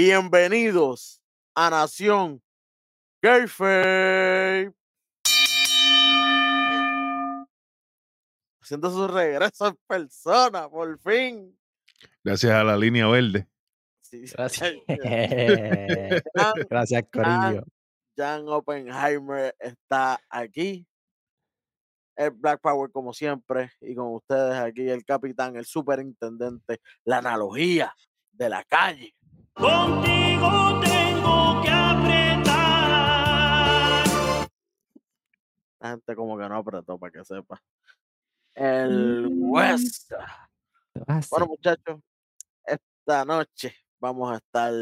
Bienvenidos a Nación Kayfabe. Haciendo su regreso en persona, por fin. Gracias a la línea verde. Sí. Gracias. Jan, Gracias, Corillo. Jan Oppenheimer está aquí. El Black Power, como siempre, y con ustedes aquí, el capitán, el superintendente, la analogía de la calle. Contigo tengo que apretar. La gente como que no apretó para que sepa. El West. Ah. Bueno, muchachos, esta noche vamos a estar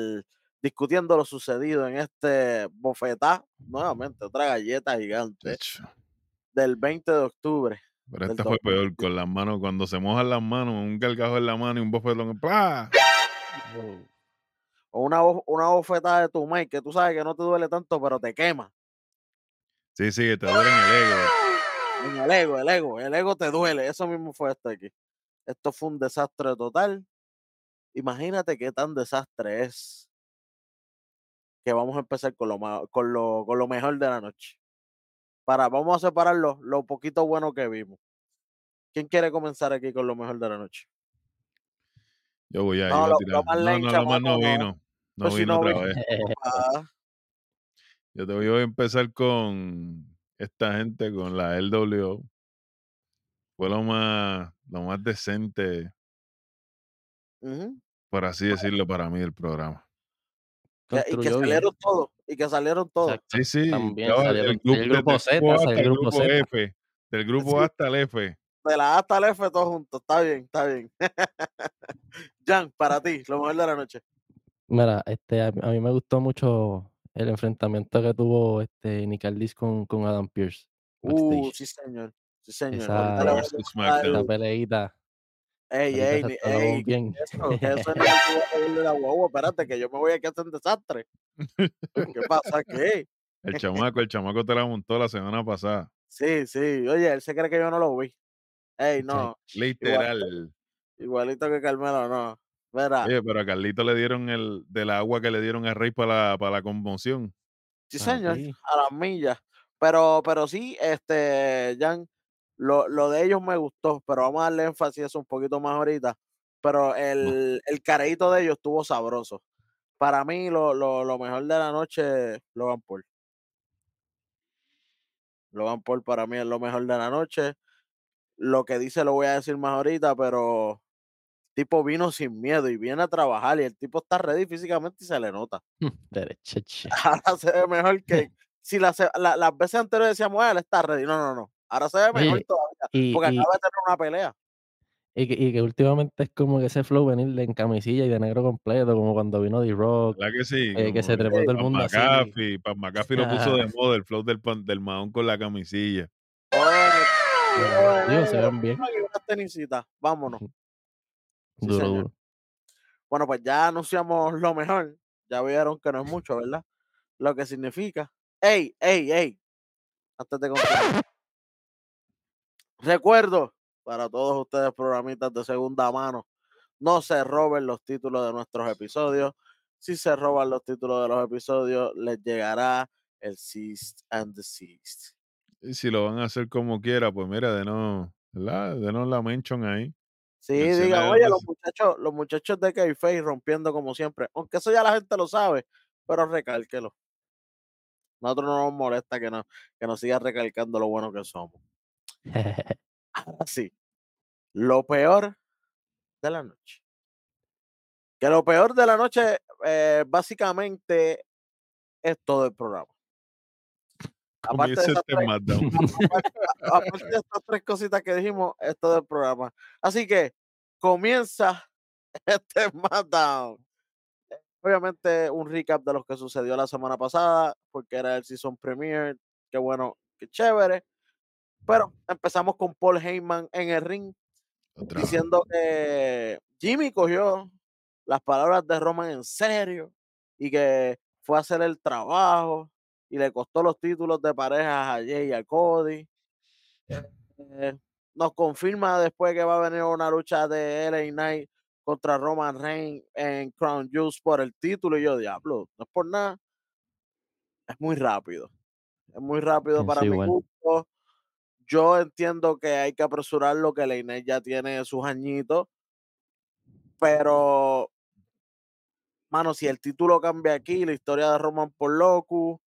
discutiendo lo sucedido en este bofetá, nuevamente, otra galleta gigante Chacho. del 20 de octubre. Pero esta fue peor 2020. con las manos, cuando se mojan las manos, un gargajo en la mano y un bofetón. ¡Pah! O una, una bofetada de tu Mike que tú sabes que no te duele tanto, pero te quema. Sí, sí, te duele en el ego. En el ego, el ego, el ego te duele. Eso mismo fue esto aquí. Esto fue un desastre total. Imagínate qué tan desastre es que vamos a empezar con lo, con lo, con lo mejor de la noche. Para, vamos a separar lo, lo poquito bueno que vimos. ¿Quién quiere comenzar aquí con lo mejor de la noche? Yo voy a, No, voy a tirar. lo más No, no, lo más no. vino. No Pues si vino no otra vez. Ah, Yo te voy a empezar con esta gente, con la LWO. Fue lo más, lo más decente, ujú. por así decirlo, para mí del programa. Y que salieron todos. Y que salieron todos. Sí, sí. También salieron del grupo, del Z, el grupo A hasta hasta el grupo Z. F. Del grupo Sí. A hasta el F. De la A hasta el F todos juntos. Está bien, está bien. Jan, para ti, lo mejor de la noche. Mira, este, a, a mí me gustó mucho el enfrentamiento que tuvo este Nick Aldis con, con Adam Pierce. Uh, backstage. sí, señor. Sí, señor. Esa- Ahorita le voy a Versus SmackDown. Ey, ey, ni- ey, bien. eso, que eso no es el de la guagua, espérate, que yo me voy aquí a hacer un desastre. ¿Qué pasa aquí? El chamaco, el chamaco te la montó la semana pasada. Sí, sí, oye, él se cree que yo no lo vi. Ey, no, Literal. igualito que Carmelo, no. Verá, Oye, pero a Carlito le dieron el del agua que le dieron a Rey para la, para la conmoción. sí, Ah, señor, a las millas. Pero, pero sí, este, Jan, lo, lo de ellos me gustó, pero vamos a darle énfasis a eso un poquito más ahorita. Pero el, el careíto de ellos estuvo sabroso. Para mí, lo, lo, lo mejor de la noche, Logan Paul. Logan Paul para mí es lo mejor de la noche. Lo que dice lo voy a decir más ahorita, pero tipo vino sin miedo y viene a trabajar y el tipo está ready físicamente y se le nota. Derecha, che. Ahora se ve mejor que si las, la- las veces anteriores decíamos, "Ah, él está ready. No, no, no. Ahora se ve mejor Oye, todavía. Y, Porque y- acaba de tener una pelea. y que, y que últimamente es como que ese flow venir en camisilla y de negro completo, como cuando vino D-Rock, ¿Verdad que sí? eh, que se trepó todo el mundo así. McAfee. Pat McAfee lo puso de moda, el flow del, pan- del maón con la camisilla. Oye, Digo, se ven bien. Vámonos. Sí, Duro. Bueno, pues ya anunciamos lo mejor. Ya vieron que no es mucho, ¿verdad? Lo que significa. ¡Ey, ey, ey! Antes de continuar. Recuerdo para todos ustedes, programitas de segunda mano, no se roben los títulos de nuestros episodios. Si se roban los títulos de los episodios, les llegará el Ceased and Desist. Y si lo van a hacer como quiera, pues mira, de no, ¿verdad? De no la mention ahí. Sí, el oye, los muchachos, los muchachos de K-Face rompiendo como siempre. Aunque eso ya la gente lo sabe, pero recálquelo. Nosotros no nos molesta que, no, que nos siga recalcando lo bueno que somos. Ahora sí, lo peor de la noche. Que lo peor de la noche, eh, básicamente, es todo el programa. Aparte de, esas este tres, SmackDown. aparte- aparte de estas tres cositas que dijimos, es todo el programa. Así que comienza este SmackDown. Obviamente, un recap de lo que sucedió la semana pasada, porque era el season premiere. Qué bueno, qué chévere. Pero empezamos con Paul Heyman en el ring Otra diciendo que Jimmy cogió las palabras de Roman en serio y que fue a hacer el trabajo y le costó los títulos de parejas a Jay y a Cody. Eh, nos confirma después que va a venir una lucha de LA Knight contra Roman Reigns en Crown Juice por el título. Y yo, diablo, no es por nada. Es muy rápido. Es muy rápido para Pienso mi igual. gusto. Yo entiendo que hay que apresurarlo, que la Inés ya tiene sus añitos. Pero, mano, si el título cambia aquí, la historia de Roman por Locu,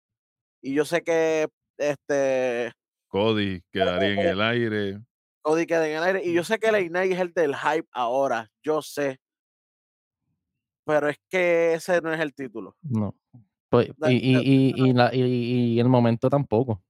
y yo sé que este Cody quedaría en el aire. Cody queda en el aire, y yo sé que la Inés es el del hype ahora, yo sé. Pero es que ese no es el título. No. Pues, y, y, y, y, la, y, el momento tampoco.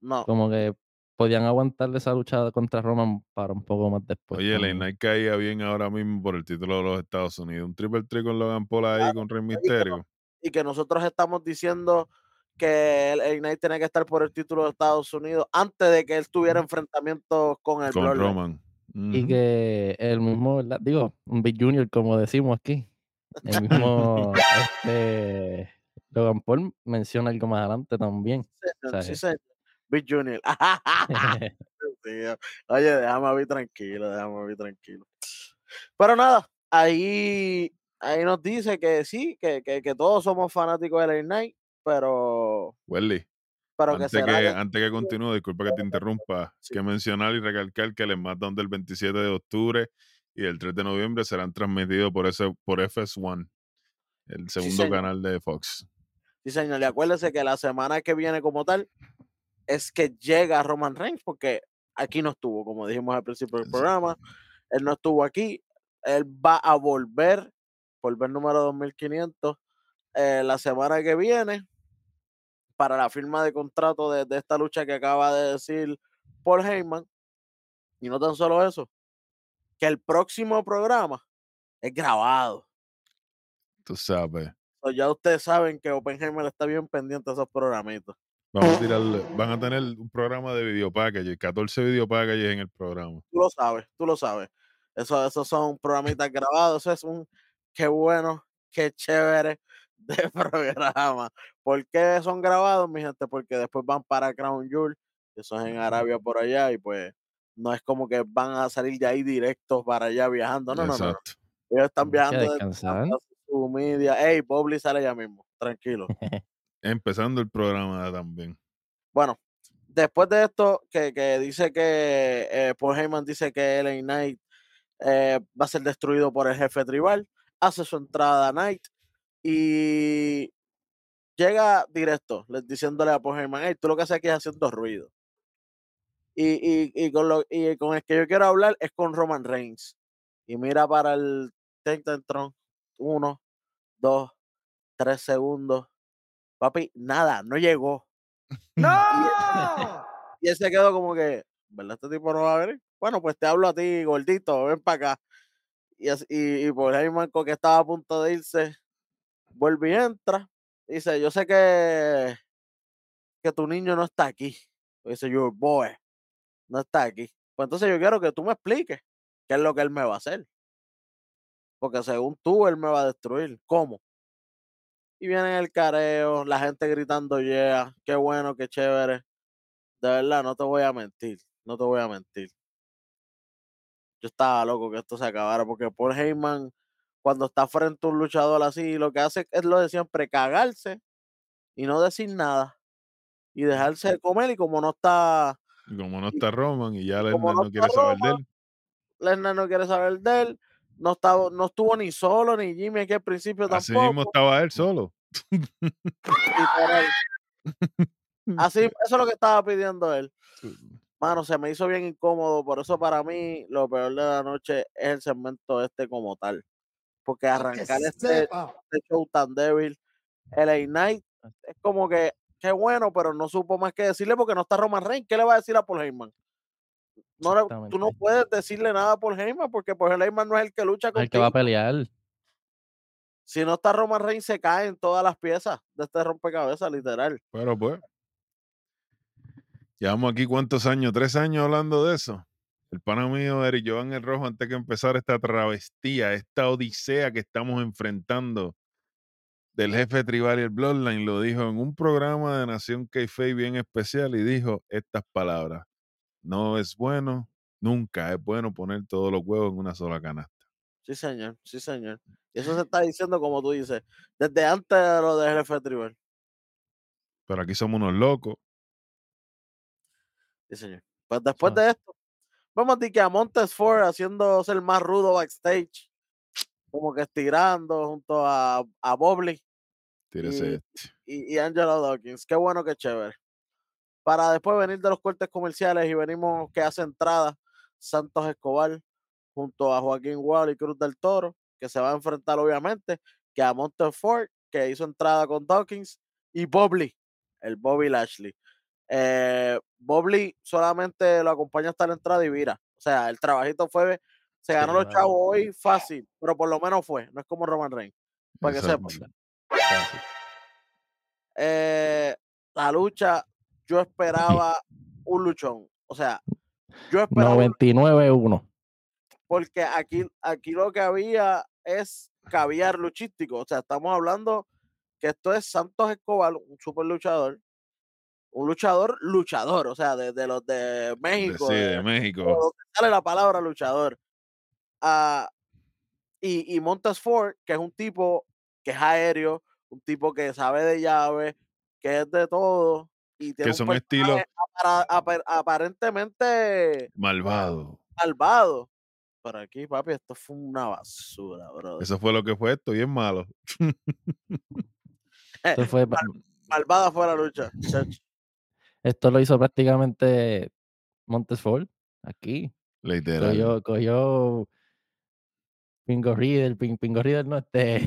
No, Como que podían aguantar esa lucha contra Roman para un poco más después. Oye, la también. Knight caía bien ahora mismo por el título de los Estados Unidos. Un triple trick con Logan Paul ahí Claro, con Rey que no- Mysterio. y que nosotros estamos diciendo que el, el Knight tiene que estar por el título de Estados Unidos antes de que él tuviera enfrentamientos con el Con. Roman. Y que el mismo, ¿verdad? Digo, un Big Junior, como decimos aquí. El mismo este, Logan Paul menciona algo más adelante también. Señor, sea, sí, eh. señor. Big Junior. Oye, déjame a mí tranquilo, déjame a mí tranquilo. Pero nada, ahí, ahí nos dice que sí, que, que, que todos somos fanáticos de la Knight, pero, Welly, pero antes que, que- antes que continúe, disculpa que te interrumpa, Sí. que mencionar y recalcar que el SmackDown del 27 de octubre y el 3 de noviembre serán transmitidos por, ese, por FS1, el segundo canal de Fox. Sí, señor, y acuérdese que la semana que viene como tal es que llega Roman Reigns, porque aquí no estuvo, como dijimos al principio del programa, él no estuvo aquí, él va a volver, volver número 2500, eh, la semana que viene para la firma de contrato de, de esta lucha que acaba de decir Paul Heyman. Y no tan solo eso, que el próximo programa es grabado. Tú sabes. Ya ustedes saben que Oppenheimer está bien pendiente de esos programitos. Vamos a tirarle, van a tener un programa de video package, 14 video packages en el programa. Tú lo sabes, tú lo sabes. Eso, esos son programitas grabados. Eso es un qué bueno, qué chévere de programa. ¿Por qué son grabados, mi gente? Porque después van para Crown Jewel, que es en Arabia por allá, y pues no es como que van a salir de ahí directos para allá viajando. No, no, no. Ellos están viajando desde su media. Ey, Bobby sale ya mismo, tranquilo. Empezando el programa también. Bueno, después de esto, que, que dice que eh, Paul Heyman dice que LA Knight eh, va a ser destruido por el jefe tribal, hace su entrada a Knight y llega directo, le- diciéndole a Paul Heyman, hey, tú lo que haces aquí es haciendo ruido. Y, y, y con lo, y con el que yo quiero hablar es con Roman Reigns. Y mira para el Tron, uno, dos, tres segundos. Papi, nada, no llegó. ¡No! Y él se quedó como que, ¿verdad? Este tipo no va a venir. Bueno, pues te hablo a ti, gordito, ven para acá. Y, así- y, y por ahí Marco que estaba a punto de irse, vuelve y entra. Dice, yo sé que, que tu niño no está aquí. Dice, your boy no está aquí. Pues entonces yo quiero que tú me expliques qué es lo que él me va a hacer. Porque según tú, él me va a destruir. ¿Cómo? Y viene el careo, la gente gritando, yeah, qué bueno, qué chévere. De verdad, no te voy a mentir, no te voy a mentir. Yo estaba loco que esto se acabara, porque Paul Heyman, cuando está frente a un luchador así, lo que hace es lo de siempre, cagarse y no decir nada. Y dejarse de comer, y como no está, Y como no está Roman y ya Lesnar no no quiere saber de él. Lesnar no quiere saber de él, no, estaba, no estuvo ni solo, ni Jimmy aquí al principio Así tampoco. mismo estaba él solo. Así, eso es lo que estaba pidiendo él. Mano, se me hizo bien incómodo, por eso para mí lo peor de la noche es el segmento este como tal. Porque arrancar este, este show tan débil, LA Knight, es como que, qué bueno, pero no supo más que decirle porque no está Roman Reigns. ¿Qué le va a decir a Paul Heyman? No le- tú no puedes decirle nada a Paul Heyman porque Paul Heyman no es el que lucha El que va a pelear. Si no está Roman Reigns, se caen todas las piezas de este rompecabezas, literal. Pero pues. Llevamos aquí cuántos años, tres años hablando de eso. El pana mío, Eric Jovan el Rojo, antes que empezar esta travestía, esta odisea que estamos enfrentando del jefe tribal y el Bloodline, lo dijo en un programa de Nación k bien especial y dijo estas palabras. No es bueno, nunca es bueno poner todos los huevos en una sola canasta. Sí, señor, sí, señor. Y eso se está diciendo, como tú dices, desde antes de lo del jefe tribal. Pero aquí somos unos locos. Sí, señor. Pues después de esto, vemos a que a Montes Ford haciéndose el más rudo backstage, como que estirando junto a, a Bobley Y- y, y Angelo Dawkins. Qué bueno, qué chévere. Para después venir de los cortes comerciales y venimos que hace entrada Santos Escobar junto a Joaquín Wall y Cruz del Toro, que se va a enfrentar obviamente que a Montes Ford, que hizo entrada con Dawkins, y Bobley, el Bobby Lashley. Eh, Bobley solamente lo acompaña hasta la entrada y vira. O sea, el trabajito fue, se ganó los mano. chavos hoy fácil, pero por lo menos fue. No es como Roman Reigns. Para que sepan. eh, la lucha, yo esperaba un luchón. O sea, yo esperaba un- 99-1. porque aquí, aquí lo que había es caviar luchístico. O sea, estamos hablando que esto es Santos Escobar, un super luchador. Un luchador, luchador, o sea, de, de los de México, sí, de- de México. por donde sale la palabra luchador. Ah, y, y Montes Ford, que es un tipo que es aéreo, un tipo que sabe de llave, que es de todo. Y tiene Que un son estilos apara- apar- aparentemente malvados. malvado. Pero aquí, papi, esto fue una basura, bro. Eso fue lo que fue esto, bien malo. Esto, fue, Malvada fue la lucha. chacho. Esto lo hizo prácticamente Montesfort aquí. Literal. Cogió, cogió Pingo Reader, Pin- Pingo Reader no este.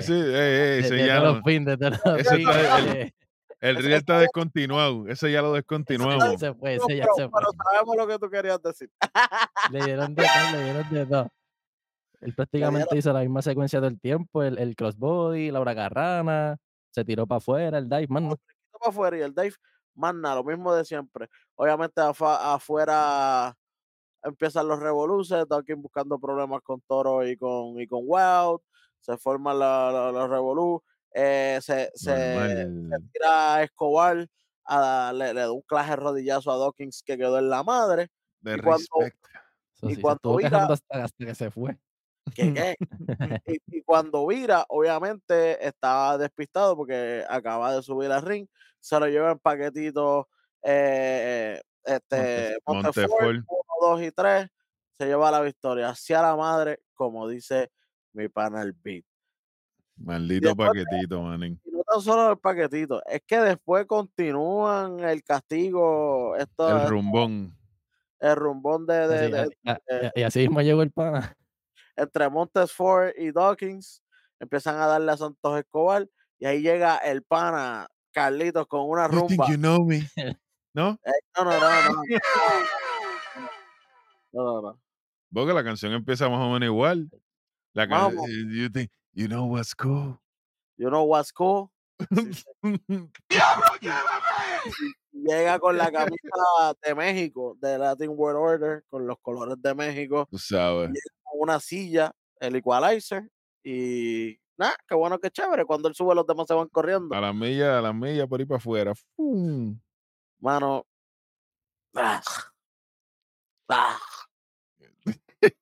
Sí, sí, ey, ey, de- ese de ya los de los ese está- el- El Ese está descontinuado. Ese ya lo ese descontinuamos. ya se fue, No, ese ya pero, se fue. pero sabemos lo que tú querías decir. Le dieron de todo, le dieron de todo. Él prácticamente hizo la misma secuencia del tiempo, el, el crossbody, la huracarrana, se tiró para afuera, el dive, man, no. para afuera y el Dave, más nada, lo mismo de siempre. Obviamente afa- afuera empiezan los revoluces, Dawkins buscando problemas con Toro y con, y con Wild, se forman la- la- los revolú, eh, se, tira a Escobar, a- le, le da un claje rodillazo a Dawkins que quedó en la madre, De y cuando- Y se cuando vira- hasta que se fue. qué. y, y cuando vira, obviamente estaba despistado porque acaba de subir al ring, se lo lleva en paquetitos, eh, este, Montefort. Montefort, 1, 2 y 3, se lleva la victoria hacia la madre, como dice mi pana el beat. Maldito después de- paquetito, manín. Y no tan solo el paquetito, es que después continúan el castigo, esto, El el, rumbón. rumbón de, de- Así- de- a- y así mismo llegó el pana. Entre Montesfort y Dawkins, empiezan a darle a Santos Escobar y ahí llega el pana Carlitos con una You think rumba. you know me? ¿No? Eh, no, no, no, no. No, no, no. Porque la canción empieza más o menos igual. La Más o can- eh, you think you know what's cool? You know what's cool. Sí, sí. Llega con la camisa de México, de Latin World Order, con los colores de México, Tú sabes. Una silla, el equalizer, y nada, qué bueno, qué chévere. Cuando él sube, los demás se van corriendo. A la milla, a la milla por ahí para afuera. ¡Fum! Mano. ah, ah,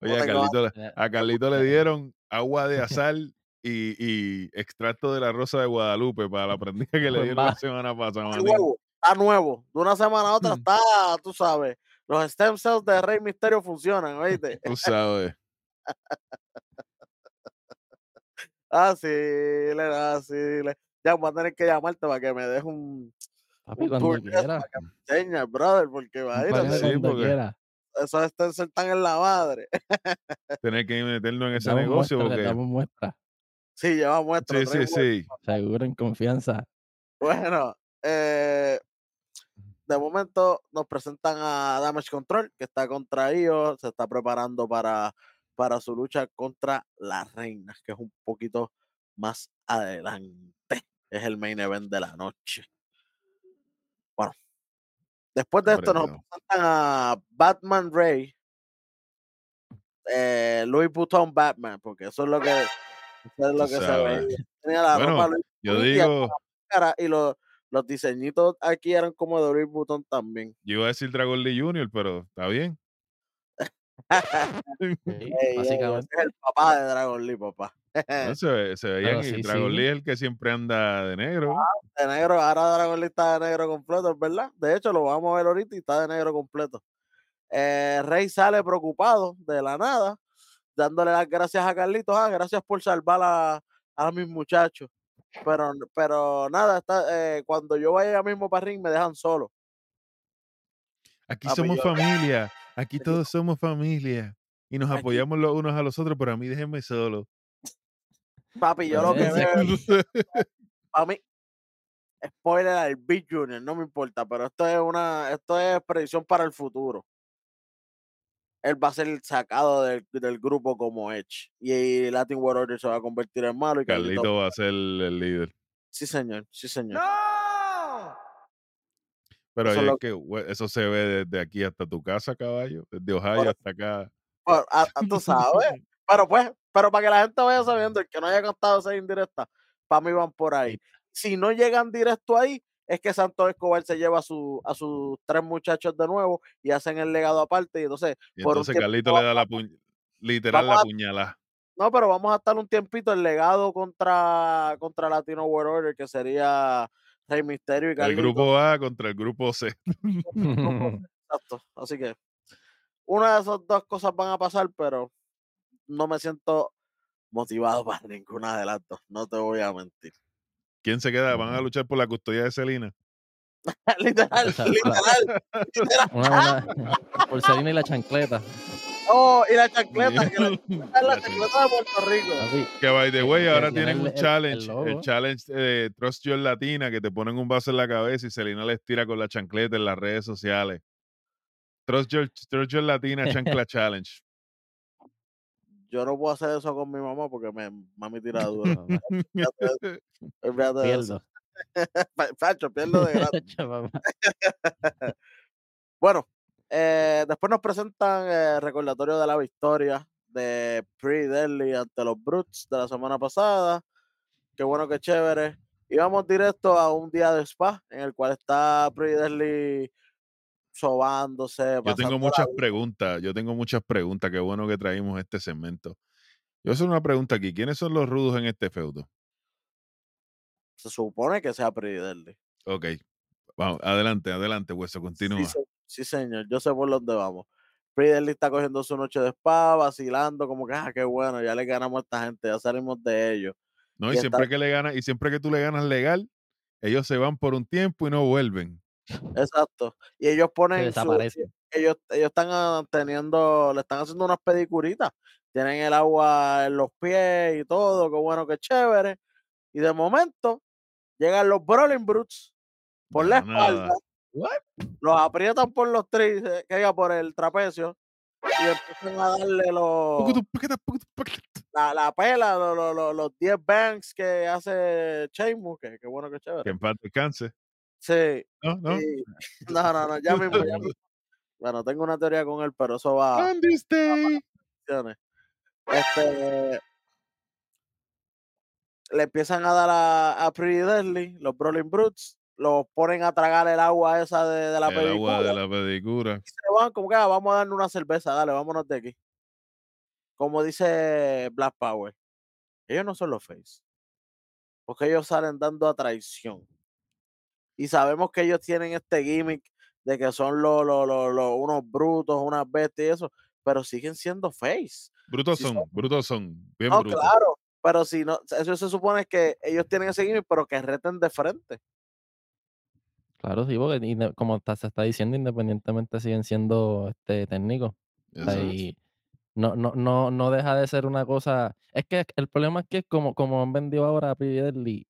Oye, a Carlito, le- Eh, a Carlito le dieron agua de azal y, y extracto de la rosa de Guadalupe para la prendida que le dieron la semana pasada. está nuevo, está nuevo. De una semana a otra Mm. está, tú sabes. Los stem cells de Rey Misterio funcionan, ¿oíste? Tú sabes. Así, le, así, le. Ya voy a tener que llamarte para que me dejes un, Papi, un cuando tour de eso quiera. para que me enseñes, brother, porque Págame imagínate, sí, cuando porque- quiera. esos stem cells están en la madre. Tener que meternos en ese Damos negocio muestra, porque. damos muestra. Sí, lleva muestra. Sí, sí, sí. Seguro, en confianza. Bueno, eh, de momento nos presentan a Damage Control, que está contraído, se está preparando para, para su lucha contra las reinas, que es un poquito más adelante. Es el main event de la noche. Bueno, después de esto nos presentan a Batman Ray, eh, Louis Vuitton Batman, porque eso es lo que, eso es lo que se ve. Tenía la Bueno, ropa Louis Yo digo, cara y los, los diseñitos aquí eran como de Louis Vuitton también. yo iba a decir Dragon Lee Jr., pero está bien. Sí, básicamente. es el papá de Dragon Lee, papá. No, se, ve- se veían Claro, y sí, Dragon sí. Lee es el que siempre anda de negro. de negro, ahora Dragon Lee está de negro completo, es verdad. De hecho, lo vamos a ver ahorita y está de negro completo. Eh, Rey sale preocupado de la nada, dándole las gracias a Carlitos. Ah, gracias por salvar a, a mis muchachos. Pero, pero nada, está, eh, cuando yo vaya mismo para ring me dejan solo. Aquí Papi, somos yo- familia, aquí todos somos familia. Y nos Aquí- apoyamos los unos a los otros, pero a mí déjenme solo. Papi, yo lo que veo, para mí, spoiler al Big Junior, no me importa, pero esto es una, esto es predicción para el futuro. Él va a ser sacado del, del grupo como Edge. Y Latin World Order se va a convertir en malo. Y Carlito, Carlito va a ser el líder. sí, señor, sí, señor. ¡No! Pero Eso ahí lo- es que we- eso se ve desde aquí hasta tu casa, caballo. Desde Ohio hasta acá. Bueno, a- a- tú sabes. Pero pues, pero para que la gente vaya sabiendo, el que no haya contado esa indirecta, para mí van por ahí. Si no llegan directo ahí, es que Santos Escobar se lleva a, su, a sus tres muchachos de nuevo y hacen el legado aparte. Y entonces, Y Por entonces Carlito le da la puñ- literal la puñalada. no, pero vamos a estar un tiempito el legado contra, contra Latino World Order, que sería Rey Misterio y El Carlito. grupo A contra el grupo C. Exacto. Así que una de esas dos cosas van a pasar, pero no me siento motivado para ninguna de las dos. No te voy a mentir. ¿Quién se queda? ¿Van a luchar por la custodia de Celina? literal, literal. literal. Una, una porcelina y la chancleta. Oh, y la chancleta, que la, chancleta de Puerto Rico. Papi, Que by the way, ahora tiene tienen el- un el challenge, el, challenge de Trust Your Latina, que te ponen un vaso en la cabeza y Selena les tira con la chancleta en las redes sociales. Trust Your, Trust Your Latina Chancla Challenge. Yo no puedo hacer eso con mi mamá porque me, mami tira duro. pierdo. Pa- Pacho, pierdo de gratis. Bueno, eh, después nos presentan eh, recordatorio de la victoria de Pretty Deadly ante los Brutes de la semana pasada. Qué bueno, qué chévere. Y vamos directo a un día de spa en el cual está Pretty Deadly sobándose. Yo tengo muchas preguntas, yo tengo muchas preguntas. Qué bueno que traímos este segmento. Yo hacer una pregunta aquí. ¿Quiénes son los rudos en este feudo? Se supone que sea Deadly. Ok. Vamos, adelante, adelante, Hueso, continúa. sí, señor. Yo sé por dónde vamos. Deadly está cogiendo su noche de spa, vacilando, como que, ah, qué bueno, ya le ganamos a esta gente, ya salimos de ellos. No, y y está- siempre que le ganas, y siempre que tú le ganas legal, ellos se van por un tiempo y no vuelven. Exacto. Y ellos ponen su, ellos, ellos están ah, teniendo, le están haciendo unas pedicuritas. Tienen el agua en los pies y todo, qué bueno, qué chévere. Y de momento llegan los Brawling Brutes por la espalda. Los aprietan por los tres, eh, que diga, por el trapecio. Y empiezan a darle los, la, la pela, los, los, los, los 10 banks que hace Sheamus, que qué bueno, Que chévere. en paz descanse. Sí, ¿No? ¿No? no, no, no, ya mismo, ya mismo. Bueno, tengo una teoría con él, pero eso va. Day. opciones. Este, le empiezan a dar a, a Pretty Deadly, los Brawling Brutes, los ponen a tragar el agua esa de, de la El agua pedicura, de la pedicura. y se van como que "Ah, vamos a darle una cerveza, dale, vámonos de aquí. Como dice Black Power, ellos no son los face, porque ellos salen dando a traición. Y sabemos que ellos tienen este gimmick de que son los, los, los- los- unos brutos, unas bestias y eso, pero siguen siendo face. Brutos son, son. brutos son. Bien No, brutos. claro, pero si no, eso se supone que ellos tienen ese gimmick, pero que reten de frente. Claro, sí, porque como está- se está diciendo, independientemente siguen siendo este técnicos. O sea, Exacto. y no, no, no, no deja de ser una cosa. Es que el problema es que es como, como han vendido ahora a Deadly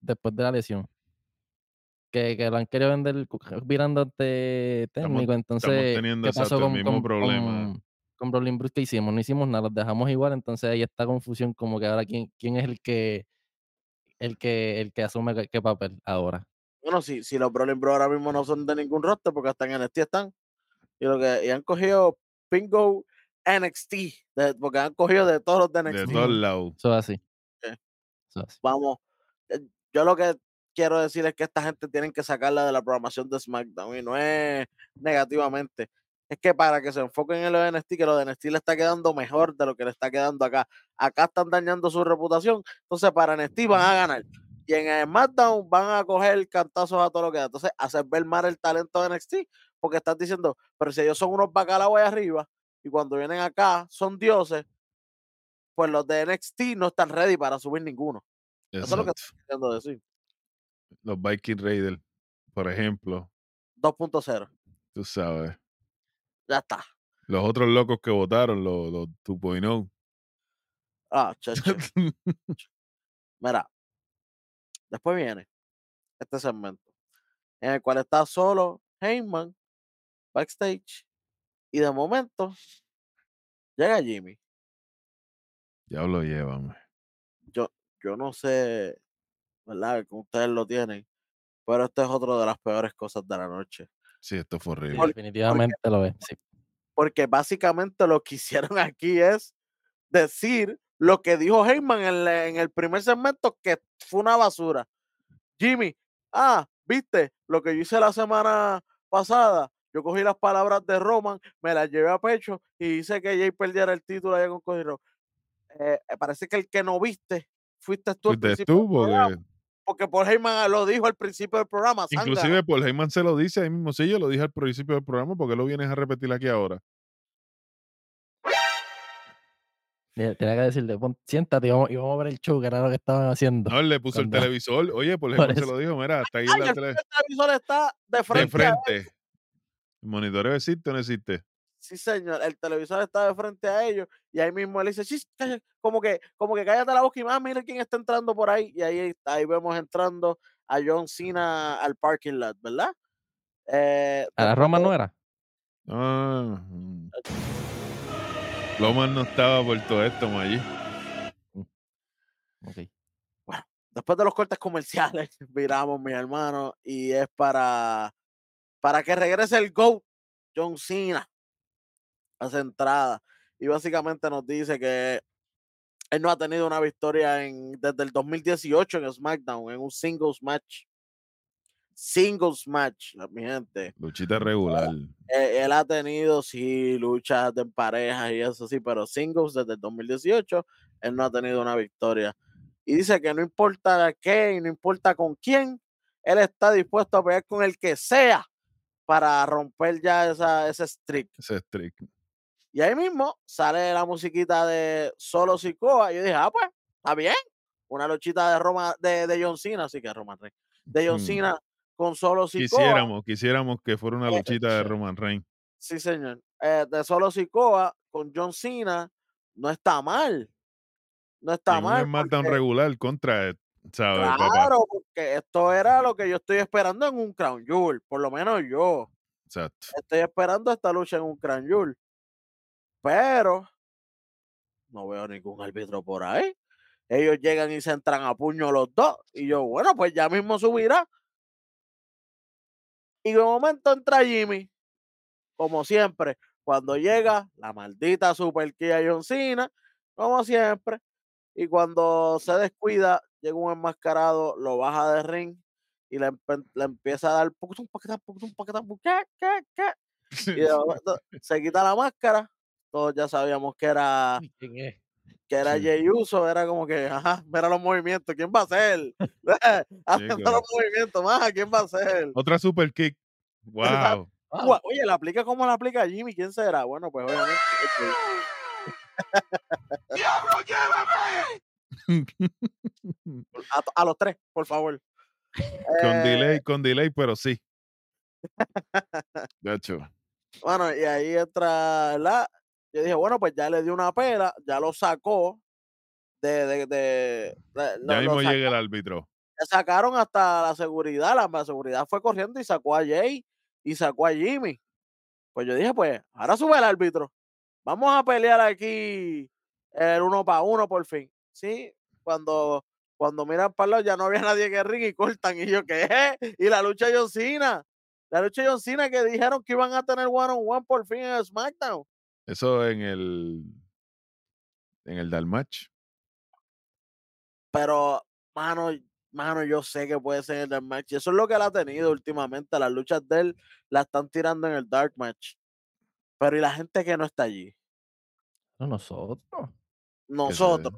después de la lesión. Que, que lo han querido vender cu- virándote técnico. Entonces, teniendo ¿qué exacto pasó el con, mismo con, problema. con, con Brawling Brutes? ¿Qué hicimos? No hicimos nada, los dejamos igual. Entonces ahí está confusión, como que ahora quién, quién es el que el que el que asume qué- qué papel ahora. Bueno, si, si los Brawling Bros ahora mismo no son de ningún roster, porque hasta en NXT están. Y lo que y han cogido Pingo NXT, de- porque han cogido de todos los de De NXT. todos lados. Eso es así. Eso es así. Vamos, eh, yo lo que quiero decir es que esta gente tienen que sacarla de la programación de SmackDown y no es negativamente. es que para que se enfoquen en lo de NXT, que lo de NXT le está quedando mejor de lo que le está quedando acá. Acá están dañando su reputación, entonces para NXT van a ganar. Y en SmackDown van a coger cantazos a todo lo que da. Entonces, hacer ver mal el talento de NXT, porque estás diciendo, pero si ellos son unos bacalaos ahí arriba, y cuando vienen acá son dioses, pues los de NXT no están ready para subir ninguno. Eso es lo que estoy queriendo decir. Los Viking Raiders, por ejemplo, 2.0. tú sabes. Ya está. Los otros locos que votaron, los, los 2.0. Ah, chacho. Mira, después viene este segmento en el cual está solo Heyman backstage y de momento llega Jimmy. Diablo llévame. Yo, yo no sé, ¿verdad? Que ustedes lo tienen, pero esto es otra de las peores cosas de la noche. Sí, esto fue horrible. Definitivamente lo es. sí. Porque básicamente lo que hicieron aquí es decir lo que dijo Heyman en, la- en el primer segmento, que fue una basura. Jimmy, ah, viste lo que yo hice la semana pasada. Yo cogí las palabras de Roman, me las llevé a pecho y hice que Jay perdiera el título allá con Cody. Eh, eh, parece que el que no viste fuiste tú Fuiste tú, porque porque Paul Heyman lo dijo al principio del programa. inclusive Paul Heyman se lo dice ahí mismo. Sí, yo lo dije al principio del programa, porque lo vienes a repetir aquí ahora? Tenía que decirle, "Pon- siéntate y vamos, y vamos a ver el show, que era lo que estaban haciendo. No, él le puso el televisor. Oye, Paul Por Heyman se lo dijo, mira, está ahí Ay, en la el tele. el televisor está de De frente. él. frente. ¿El monitoreo existe o no existe? Sí, señor, el televisor está de frente a ellos y ahí mismo él dice, "Shh, calla", como que, como que cállate la boca y más, mira quién está entrando por ahí. Y ahí, ahí vemos entrando a John Cena al parking lot, ¿verdad? Eh, ¿A la Roma no era? Ah, mm. Loman no estaba por todo esto, allí. Ok. después de los cortes comerciales, viramos, mi hermano, y es para, para que regrese el GOAT, John Cena, esa entrada. Y básicamente nos dice que él no ha tenido una victoria en, desde el 2018 en SmackDown, en un singles match. Singles match, mi gente. Luchita regular. Eh, él ha tenido, sí, luchas de parejas y eso sí, pero singles desde el 2018, él no ha tenido una victoria. Y dice que no importa qué y no importa con quién, él está dispuesto a pelear con el que sea para romper ya esa, ese streak. Ese streak. Y ahí mismo sale la musiquita de Solo Sikoa. Y yo dije, ah, pues, está bien. Una luchita de Roma, de, de John Cena, así que Roman Reigns. De John. Cena con Solo Sikoa. Quisiéramos, quisiéramos que fuera una Eh, luchita de Roman Reigns. Sí, señor. Eh, de Solo Sikoa con John Cena no está mal. No está En un mal. SmackDown porque- regular contra, ¿sabes, papá? claro, porque esto era lo que yo estoy esperando en un Crown Jewel. Por lo menos yo Exacto. estoy esperando esta lucha en un Crown Jewel. Pero no veo ningún árbitro por ahí. Ellos llegan y se entran a puño los dos. Y yo, bueno, pues ya mismo subirá. Y de momento entra Jimmy, como siempre. Cuando llega la maldita Super John Cena, como siempre. Y cuando se descuida, llega un enmascarado, lo baja de ring y le, le empieza a dar. Y de momento se quita la máscara. Todos ya sabíamos que era Uy, ¿Quién es? que era Sí. Jey Uso, era como que, ajá, mira los movimientos, ¿quién va a ser? Haciendo claro. los movimientos, más, ¿quién va a ser? Otra super kick. Wow. Oye, la aplica como la aplica Jimmy, ¿quién será? Bueno, pues obviamente. este, A, to- a los tres, por favor. con Eh, delay, con delay, pero sí. De hecho, Bueno, y ahí entra la. Yo dije, bueno, pues ya le dio una pela, ya lo sacó de. de, de- de- ya mismo saca- llega el árbitro. le sacaron hasta la seguridad, la, la seguridad fue corriendo y sacó a Jay y sacó a Jimmy. Pues yo dije, pues, ahora sube el árbitro. Vamos a pelear aquí el uno para uno por fin. Sí, cuando, cuando miran para el lado ya no había nadie que ring y cortan. Y yo, ¿qué? Y la lucha de John Cena. La lucha de John Cena que dijeron que iban a tener one on one por fin en SmackDown. Eso en el en el Dalmatch. Pero, mano, mano, yo sé que puede ser el Dark Match. Y eso es lo que él ha tenido últimamente. Las luchas de él la están tirando en el Dark Match. Pero ¿y la gente que no está allí? No, nosotros. Nosotros.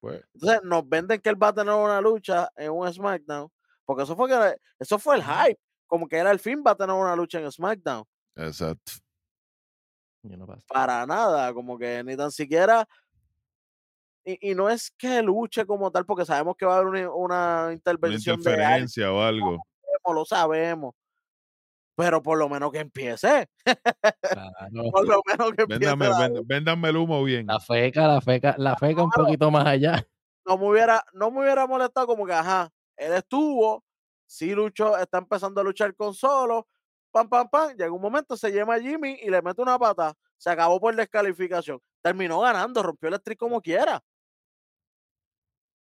Pues, Entonces nos venden que él va a tener una lucha en un SmackDown, porque eso fue que eso fue el hype, como que él al fin va a tener una lucha en SmackDown. exacto. Yo no pasa. Para nada, como que ni tan siquiera y, y no es que luche como tal, porque sabemos que va a haber una, una Una intervención de alguien, interferencia o algo. lo sabemos. Pero por lo menos que empiece, Claro. por lo menos que empiece. Véndame, véndame el humo bien. La feca, la feca, la feca un poquito más allá. no me hubiera, no me hubiera molestado como que, ajá, él estuvo, sí luchó, está empezando a luchar con solo, pam, pam, pam, llega un momento, se llama Jimmy y le mete una pata, se acabó por descalificación, terminó ganando, rompió el streak como quiera.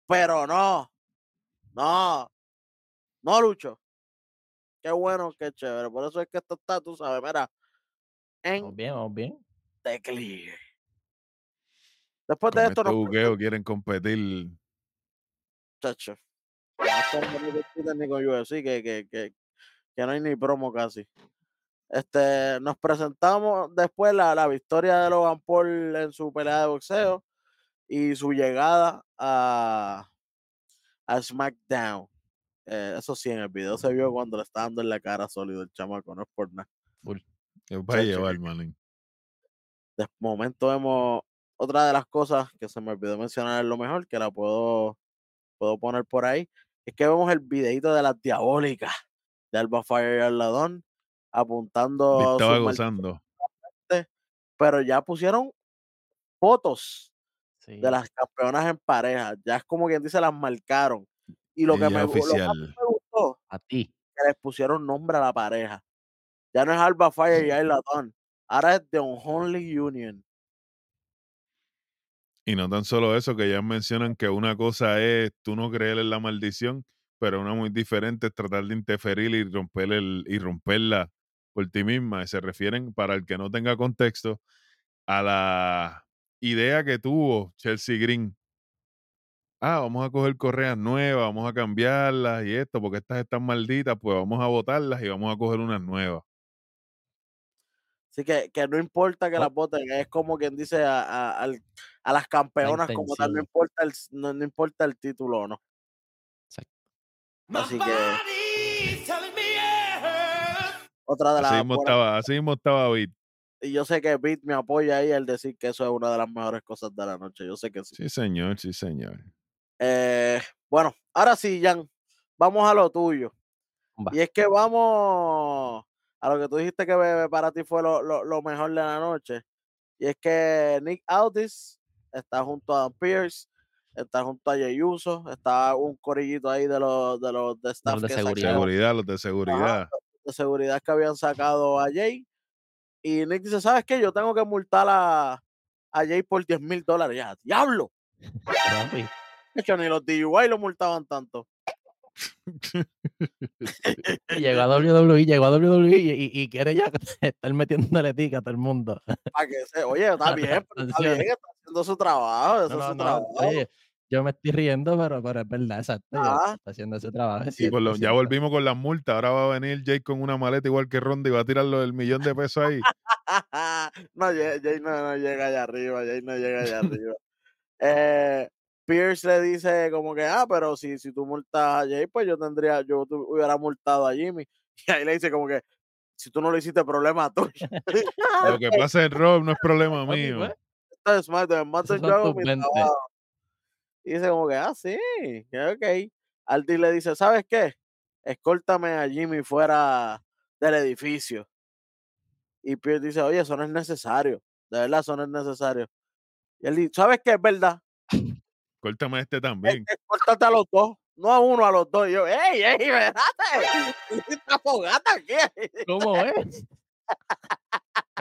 Pero no, no, no lucho. Qué bueno, qué chévere. Por eso es que esto está, tú sabes, mira, Vamos en bien, vamos bien. declive. Después Con de esto este buqueo quieren competir. Chacho. Ya no ni con UFC, que, que, que, que no hay ni promo casi. Este, nos presentamos después la, la victoria de Logan Paul en su pelea de boxeo y su llegada a, a SmackDown. Eh, eso sí, en el video se vio cuando le está dando en la cara sólido el chamaco, no es por nada. que va a llevar. De momento vemos otra de las cosas que se me olvidó mencionar en lo mejor, que la puedo, puedo poner por ahí, es que vemos el videito de las diabólicas de Alba Fire y Arladón apuntando estaba gozando. pero ya pusieron fotos Sí. de las campeonas en pareja, ya es como quien dice las marcaron. Y lo que me, lo que gustó A ti. que les pusieron nombre a la pareja. Ya no es Alba Fire y Arladón, ahora es The Unholy Union. Y no tan solo eso, que ya mencionan que una cosa es tú no creer en la maldición, pero una muy diferente es tratar de interferir y romper el, y romperla por ti misma. Y se refieren, para el que no tenga contexto, a la idea que tuvo Chelsea Green. Ah, vamos a coger correas nuevas, vamos a cambiarlas y esto, porque estas están malditas, pues vamos a botarlas y vamos a coger unas nuevas. Así que, que no importa que las voten, es como quien dice a, a- a las campeonas como tal, no importa el, no, no importa el título o no. Así que otra de Así las mismo buenas- estaba, así mismo estaba Beat. y yo sé que Beat me apoya ahí al decir que eso es una de las mejores cosas de la noche. Yo sé que sí. Sí, señor, sí, señor. Eh, bueno, ahora sí, Jan, vamos a lo tuyo. Va. Y es que vamos a lo que tú dijiste que bebé, para ti fue lo, lo- lo mejor de la noche. Y es que Nick Aldis está junto a Dan Pierce, está junto a Jey Uso, está un corillito ahí de los de los de staff de que seguridad. los de seguridad. de seguridad que habían sacado a Jay. Y Nick dice, ¿sabes qué? Yo tengo que multar a, a Jay por 10 mil dólares. Ya, diablo. De hecho, ni los DUI lo multaban tanto. Y Llegó a WWE, llegó a WWE y, y- y quiere ya estar metiéndole tica a todo el mundo. Para que se, oye, está bien, pero está bien, está haciendo su trabajo. Eso No, es su no, trabajo. oye, yo me estoy riendo, pero, pero es verdad, exacto. Ah. Está haciendo su trabajo. Sí, por lo- ya 100%. volvimos con las multas. Ahora va a venir Jake con una maleta igual que Ronda y va a tirarlo del millón de pesos ahí. no, Jay, Jay no, no llega allá arriba, Jay no llega allá arriba. Eh, Pierce le dice como que, ah, pero si, si tú multas a Jay, pues yo tendría, yo tu- hubiera multado a Jimmy. Y ahí le dice como que, si tú no lo hiciste, problema tuyo. Lo que pasa en Rob no es problema mío. pues, Esto es smart, es más Esos yo son hago tus mi 20. trabajo. Y dice como que, ah, sí, que ok. Aldi le dice, ¿sabes qué? Escóltame a Jimmy fuera del edificio. Y Pierce dice, oye, eso no es necesario. De verdad, eso no es necesario. Y él dice, ¿sabes qué? Es verdad. Córtame a este Es- también. Escóltate a los dos. No a uno, a los dos. Y yo, ¡ey, ey, espérate! ¡Esta fogata aquí! ¿Cómo es?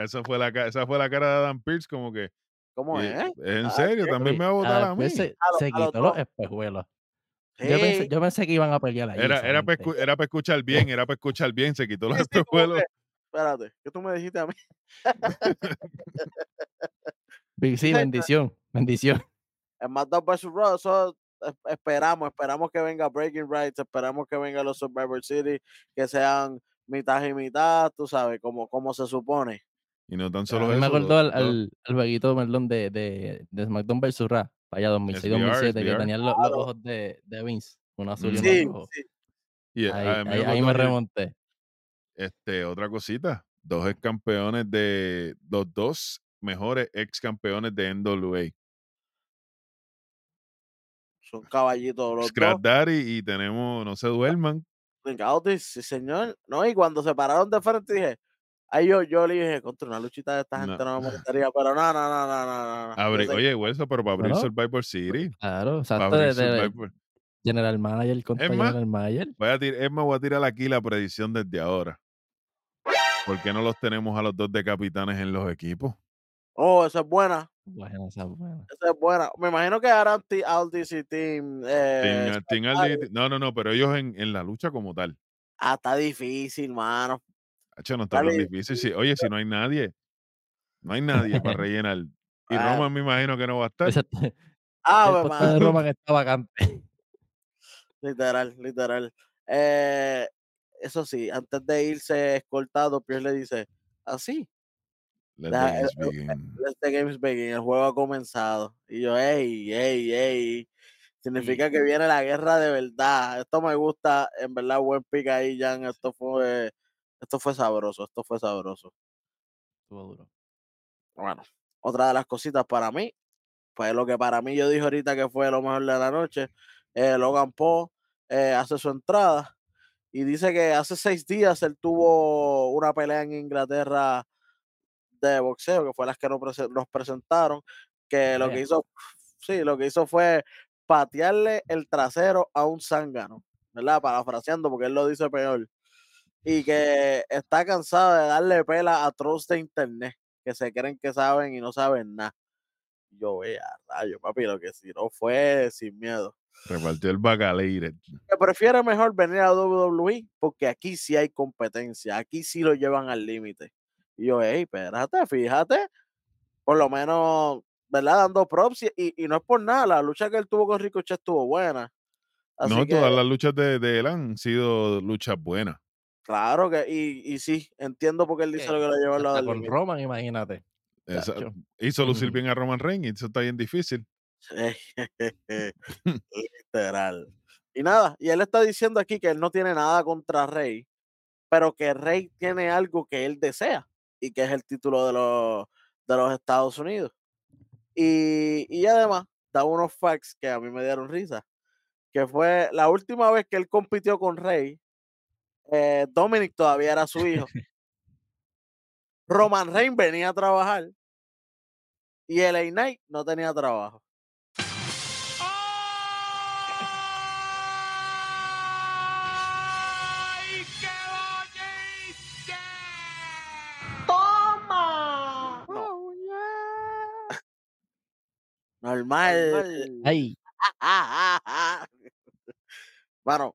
Esa fue la, esa fue la cara de Adam Pierce, como que. ¿Cómo y- es? En Ah, serio, también me va a votar a mí. se, A lo- se a los quitó los espejuelos. Yo, pensé, Sí. yo pensé que iban a pelear ahí. Era, era para gente. era pa escuchar bien, era para escuchar bien. Se quitó los espejuelos. que, Espérate, ¿qué tú me dijiste a mí? Sí, bendición, bendición. En SmackDown vs. Raw, eso es- esperamos, esperamos que venga Breaking Rights, esperamos que venga los Survivor City, que sean mitad y mitad, tú sabes, como, como se supone. Y no tan A solo mí eso. me acordó al, al, al jueguito perdón, de, de, de SmackDown vs. Raw, para allá SBR, 2006-2007, que tenían los, los ojos de, de Vince, uno azul y Mm. uno Sí, rojo. sí. y eh, Ahí, a me remonté. este, otra cosita. Dos ex campeones de. Los dos mejores ex campeones de NWA. Son caballitos los Scrap dos. Daddy y tenemos No se duerman. Rick Audis, sí, señor. No, y cuando se pararon de frente dije, ahí yo, yo le dije, contra una luchita de esta gente no me molestaría, pero no, no, no, no, no, no, sé- oye, Hueso, pero para abrir. Survivor City. Claro, Para exacto, de, de. General Manager contra Es General Manager. Voy a tirar, es más, voy a tirar aquí la predicción desde ahora. ¿Por qué no los tenemos a los dos de capitanes en los equipos? Oh, esa es buena. Bueno, esa es buena. Esa es buena. Me imagino que harán y Team. Eh, Team- Team Daddy. no, no, no, pero ellos en, en la lucha como tal. Ah, está difícil, mano. Hacho, no está tan difícil. Oye, si no hay nadie, no hay nadie para rellenar. Y Ah. Roman me imagino que no va a estar. Ese- Ah, el pues, puesto de. Roman está vacante. Literal, literal. Eh, eso sí, antes de irse escoltado, Pierce le dice, así, Let Deja- the games eh, eh, begin. let the games begin, el juego ha comenzado. Y yo, ey, ey, ey. Significa que viene la guerra de verdad. Esto me gusta, en verdad, buen pick ahí, Jan. Esto fue, esto fue sabroso, esto fue sabroso. Estuvo duro. Bueno, otra de las cositas para mí, pues lo que para mí yo dije ahorita que fue lo mejor de la noche, eh, Logan Paul eh, hace su entrada y dice que hace seis días él tuvo una pelea en Inglaterra de boxeo, que fue las que nos, prese- nos presentaron, que lo que hizo, sí, lo que hizo fue patearle el trasero a un zángano, ¿verdad? Parafraseando, porque él lo dice peor. Y que está cansado de darle pela a trolls de internet, que se creen que saben y no saben nada. Yo vea, rayo, papi, lo que si no fue sin miedo. Repartió el bacaleire. Que prefiere mejor venir a WWE porque aquí sí hay competencia, aquí sí lo llevan al límite. Y yo, hey, espérate, fíjate, por lo menos, ¿verdad? Dando props y, y- y no es por nada, la lucha que él tuvo con Ricochet estuvo buena. Así No, que, todas las luchas de, de él han sido luchas buenas. claro que, y, y sí, entiendo por qué él dice Que lo que lo lado Hasta del con. Roman, imagínate. Esa- hizo lucir bien a Roman Reigns y eso está bien difícil. Literal. Y nada, y él está diciendo aquí que él no tiene nada contra Rey, pero que Rey tiene algo que él desea y que es el título de los, de los Estados Unidos. Y, y además da unos facts que a mí me dieron risa, que fue la última vez que él compitió con Rey, eh, Dominic todavía era su hijo. Roman Reigns venía a trabajar y el Knight no tenía trabajo. Normal. Ay, Bueno,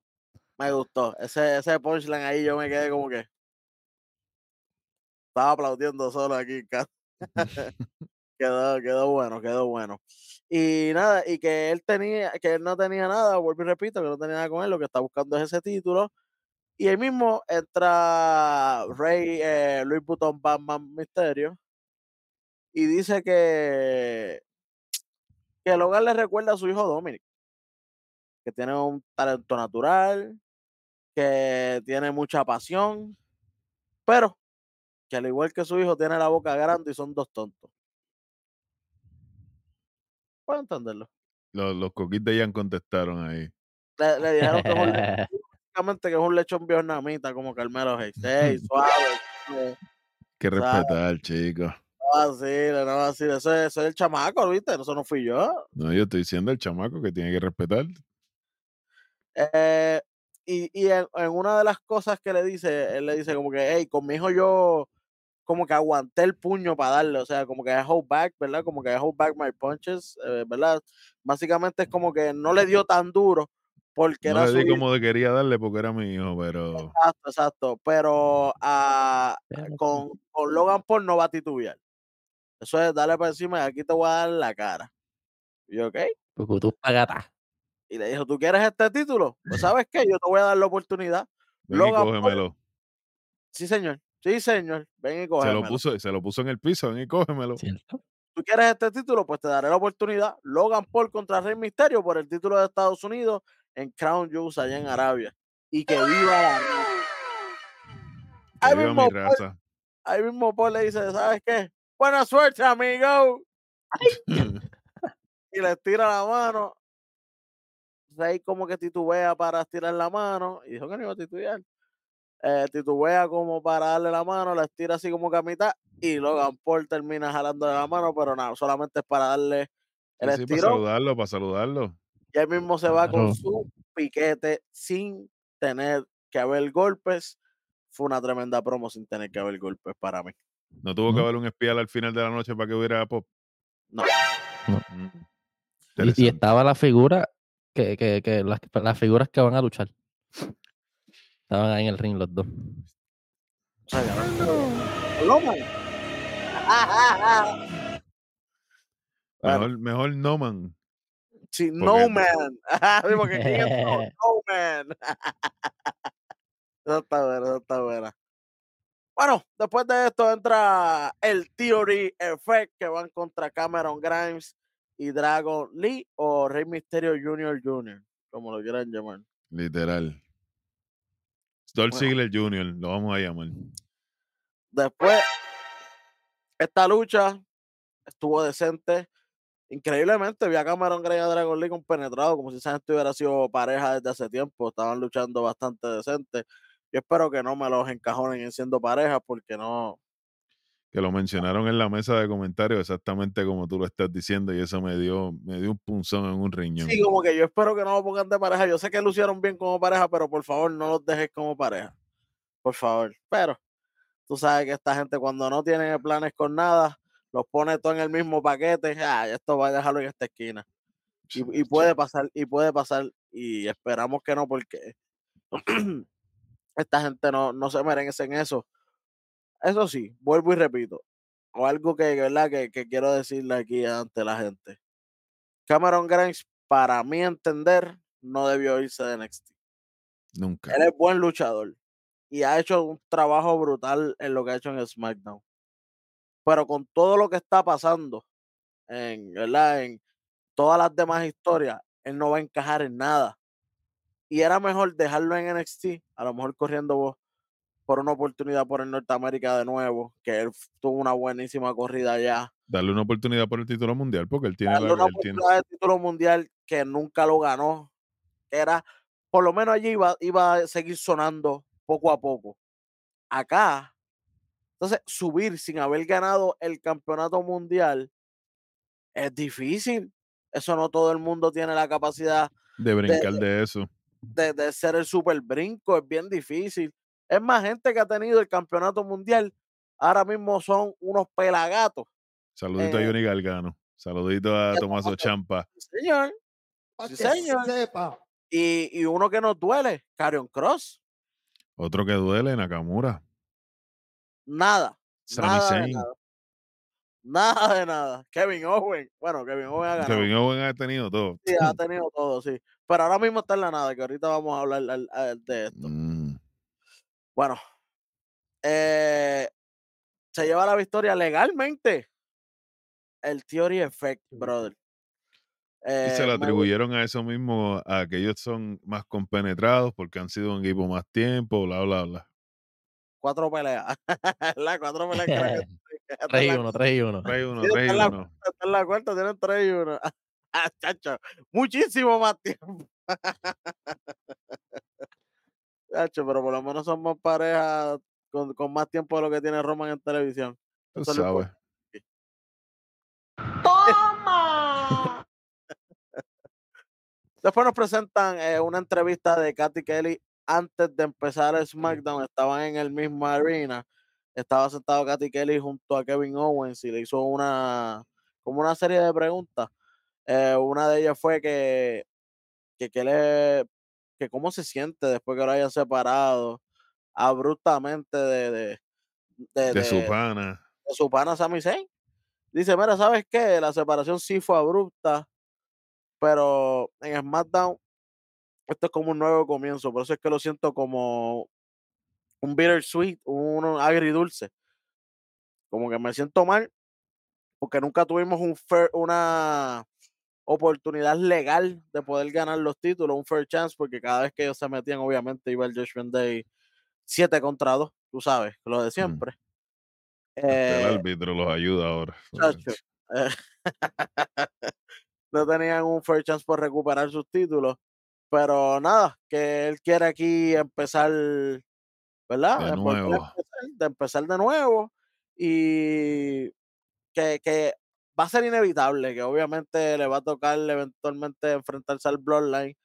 me gustó. Ese, ese punchline ahí yo me quedé como que. Estaba aplaudiendo solo aquí en casa. quedó, quedó bueno, quedó bueno. Y nada, y que él tenía, que él no tenía nada, vuelvo y repito, que no tenía nada con él, lo que está buscando es ese título. Y ahí mismo entra Rey, eh, Luis Butón Batman Misterio. Y dice que, que Logan le recuerda a su hijo Dominic, que tiene un talento natural, que tiene mucha pasión, pero que al igual que su hijo tiene la boca grande y son dos tontos. Puedo entenderlo. Los, los coquis de Ian contestaron ahí. Le, le dijeron que es un, que es un lechón vietnamita como Carmelo Hayes. Ey, suave. Que respetar, chicos. No vacile, no vacile. Eso es, eso es el chamaco, ¿viste? Eso no fui yo. No, yo estoy diciendo el chamaco que tiene que respetar. Eh, y y en, en una de las cosas que le dice, él le dice como que, hey, con mi hijo yo como que aguanté el puño para darle, o sea, como que I hold back, ¿verdad? Como que I hold back my punches, eh, ¿verdad? Básicamente es como que no le dio tan duro porque No era le su di como de quería darle porque era mi hijo, pero Exacto, exacto. Pero Pero con, con Logan Paul no va a titubear. Eso es darle por encima y aquí te voy a dar la cara. Y yo, ok. porque tú pagatas. Y le dijo, ¿tú quieres este título? Pues sabes qué, yo te voy a dar la oportunidad. ven y Logan Paul, cógemelo. sí señor, Sí, señor, ven y Se cógemelo. lo, puso, se lo puso en el piso, ven y cógemelo. ¿Cierto? ¿Tú quieres este título? Pues te daré la oportunidad. Logan Paul contra Rey Misterio por el título de Estados Unidos en Crown Jewels allá en Arabia. Y que viva la raza. Que Ahí viva mismo, mi Paul, raza. ahí mismo Paul le dice, ¿sabes qué? Buena suerte, amigo. y le tira la mano. Rey como que titubea para estirar la mano. Y dijo que no iba a titubear. Eh, titubea como para darle la mano, la estira así como que a mitad. Y Logan Paul termina jalándole la mano, pero nada, solamente es para darle el Sí, sí, para saludarlo, para saludarlo. Y él mismo se va con su piquete sin tener que haber golpes. Fue una tremenda promo sin tener que haber golpes para mí. No tuvo que haber un espial al final de la noche para que hubiera pop. No. No. Mm. Y, estaba la figura, que, que, que las, las figuras que van a luchar. Estaban ahí en el ring los dos. Mejor, mejor no man. Sí, no man. Porque ¿quién es no? No man. Eso está bueno, eso está buena. Bueno, después de esto entra el Theory Effect que van contra Cameron Grimes y Dragon Lee o Rey Mysterio Jr. Jr., como lo quieran llamar. Literal. Dolph Bueno. Ziggler Jr., lo vamos a llamar. Después, esta lucha estuvo decente. Increíblemente, vi a Cameron Grimes y a Dragon Lee compenetrados, como si esa gente hubiera sido pareja desde hace tiempo. Estaban luchando bastante decente. Yo espero que no me los encajonen en siendo pareja, porque no. Que lo mencionaron en la mesa de comentarios exactamente como tú lo estás diciendo y eso me dio, me dio un punzón en un riñón. Sí, como que yo espero que no lo pongan de pareja. Yo sé que lucieron bien como pareja, pero por favor no los dejes como pareja. Por favor. Pero tú sabes que esta gente cuando no tiene planes con nada, los pone todo en el mismo paquete. Ah, esto va a dejarlo en esta esquina. Y, y puede pasar, y puede pasar, y esperamos que no, porque esta gente no, no se merece en eso. Eso sí, vuelvo y repito, o algo que, ¿verdad? que, que quiero decirle aquí ante la gente. Cameron Grimes, para mí entender, no debió irse de NXT. Nunca. Él es buen luchador y ha hecho un trabajo brutal en lo que ha hecho en SmackDown. Pero con todo lo que está pasando, en, ¿verdad? en todas las demás historias, él no va a encajar en nada. Y era mejor dejarlo en NXT, a lo mejor corriendo vos por una oportunidad por el Norteamérica de nuevo, que él tuvo una buenísima corrida allá. Darle una oportunidad por el título mundial porque él tiene Darle la una tiene- oportunidad de título mundial que nunca lo ganó. Era, por lo menos allí iba, iba a seguir sonando poco a poco. Acá, entonces, subir sin haber ganado el campeonato mundial es difícil. Eso no todo el mundo tiene la capacidad de brincar de eso. De, de ser el super brinco, es bien difícil. Es más, gente que ha tenido el campeonato mundial, ahora mismo son unos pelagatos. Saludito Eh, a Johnny Galgano. Saludito a Tomaso. Champa. Señor. Sí, señor. sepa. Y, y uno que nos duele, Carion Cross. Otro que duele, Nakamura. Nada. Nada de nada. Nada de nada. Kevin Owen. Bueno, Kevin Owen ha ganado. Kevin Owen ha tenido todo. Sí, ha tenido todo, sí. Pero ahora mismo está en la nada, que ahorita vamos a hablar al, al, de esto. Mm. Bueno, eh, se lleva la victoria legalmente el Theory Effect, brother. Eh, y se eh, la atribuyeron a eso mismo, a que ellos son más compenetrados porque han sido un equipo más tiempo, bla, bla, bla. Cuatro peleas. la cuatro peleas. 3 y 1, 3 y 1. 3 y 1, 3 y 1. Está en la cuarta, tienen 3 y 1. Chacho, muchísimo más tiempo. Chacho, pero por lo menos son más parejas con, con más tiempo de lo que tiene Roman en televisión. Tú sabes. ¡Toma! Después nos presentan eh, una entrevista de Katy Kelly antes de empezar el SmackDown. Estaban en el mismo arena. Estaba sentado Katy Kelly junto a Kevin Owens y le hizo una como una serie de preguntas. Eh, una de ellas fue que, que, que le que cómo se siente después que lo hayan separado abruptamente de, de, de, De su pana. de su pana Sami Zayn. Dice, mira, ¿sabes qué? La separación sí fue abrupta, pero en SmackDown esto es como un nuevo comienzo, por eso es que lo siento como un bittersweet, un agridulce. Como que me siento mal porque nunca tuvimos un fair- una oportunidad legal de poder ganar los títulos, un fair chance, porque cada vez que ellos se metían, obviamente iba el Judgment Day 7 contra 2, tú sabes, lo de siempre. Hasta el Eh, árbitro los ayuda ahora. chacho, eh, no tenían un fair chance por recuperar sus títulos, pero nada, que él quiere aquí empezar, ¿verdad? De empezar, de empezar de nuevo y que, que va a ser inevitable, que obviamente le va a tocar eventualmente enfrentarse al Bloodline,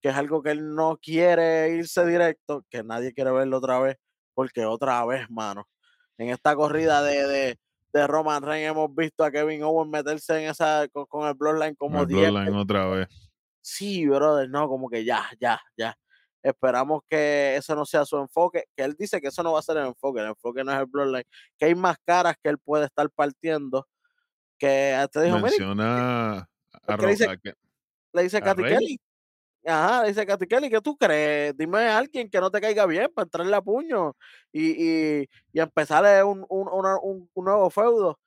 que es algo que él no quiere irse directo, que nadie quiere verlo otra vez, porque otra vez, mano, en esta corrida de, de, de Roman Reigns hemos visto a Kevin Owens meterse en esa con, con el Bloodline como el 10 Bloodline otra vez. Sí, brother, no, como que ya, ya, ya. Esperamos que ese no sea su enfoque, que él dice que eso no va a ser el enfoque, el enfoque no es el Bloodline, que hay más caras que él puede estar partiendo, que te dijo, Menciona a, Ro- dice- que- le dice ¿A Katy Rey? Kelly. Ajá, le dice Katy Kelly, ¿qué tú crees? Dime a alguien que no te caiga bien para entrarle a puño y, y, y empezar un, un, un- un nuevo feudo.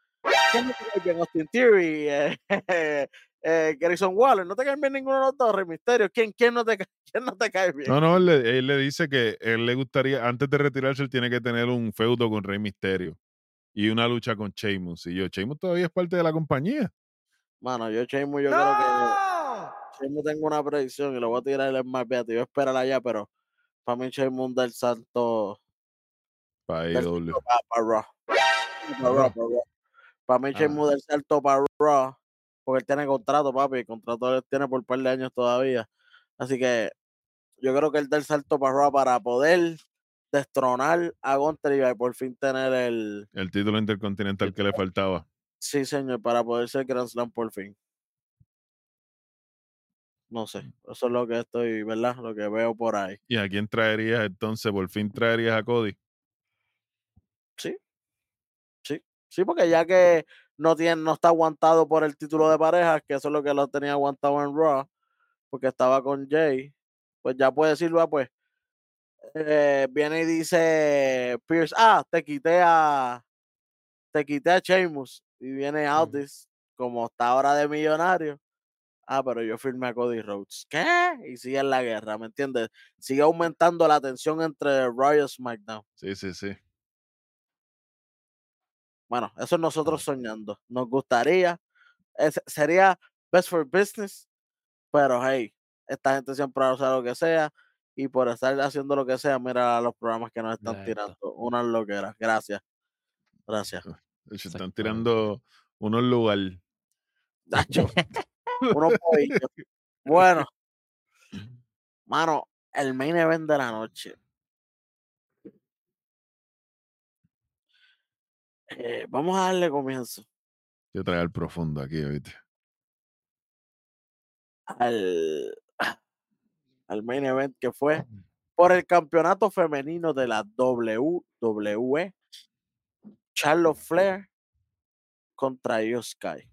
¿Quién no te cae bien? Austin Theory, eh, eh, Grayson Waller, no te cae bien ninguno de los dos, Rey Mysterio. ¿Quién, quién, no te, quién no te cae bien? No, no, él le, él le dice que él le gustaría, antes de retirarse, él tiene que tener un feudo con Rey Misterio y una lucha con Sheamus. Y yo, Sheamus todavía es parte de la compañía. Mano, yo Sheamus, yo creo que Sheamus tengo una predicción y lo voy a tirar el más beato. Yo espero allá, pero para mí Sheamus da el salto Para del AEW. salto para, Raw. Para Raw, para Raw. Para mí Ah. Sheamus da el salto para Raw, porque él tiene contrato, papi, el contrato él tiene por un par de años todavía. Así que yo creo que él da el salto para Raw para poder destronar a Gunter y por fin tener el, El título intercontinental que le faltaba. sí señor, para poder ser Grand Slam por fin. No sé, eso es lo que estoy, ¿verdad? Lo que veo por ahí. ¿Y a quién traerías entonces? ¿Por fin traerías a Cody? Sí, sí, sí, porque ya que no tiene, no está aguantado por el título de parejas, que eso es lo que lo tenía aguantado en Raw, porque estaba con Jay, pues ya puede decir, va, pues, eh, viene y dice Pierce, ah, te quité a, te quité a Sheamus, y viene Aldis, como está ahora de millonario, ah, pero yo firmé a Cody Rhodes, ¿qué? Y sigue en la guerra, ¿me entiendes? Sigue aumentando la tensión entre y SmackDown. Sí, sí, sí. Bueno, eso es nosotros soñando. Nos gustaría. es- sería best for business. Pero hey, esta gente siempre hace lo que sea. Y por estar haciendo lo que sea, mira los programas que nos están Exacto. tirando. Unas loqueras. Gracias. Gracias. Se están tirando unos lugares. Nacho, unos pollitos. Bueno, mano, el main event de la noche. Eh, vamos a darle comienzo Yo traer el profundo aquí, ¿viste? al, al main event que fue por el campeonato femenino de la WWE, Charlotte Flair contra Io Sky.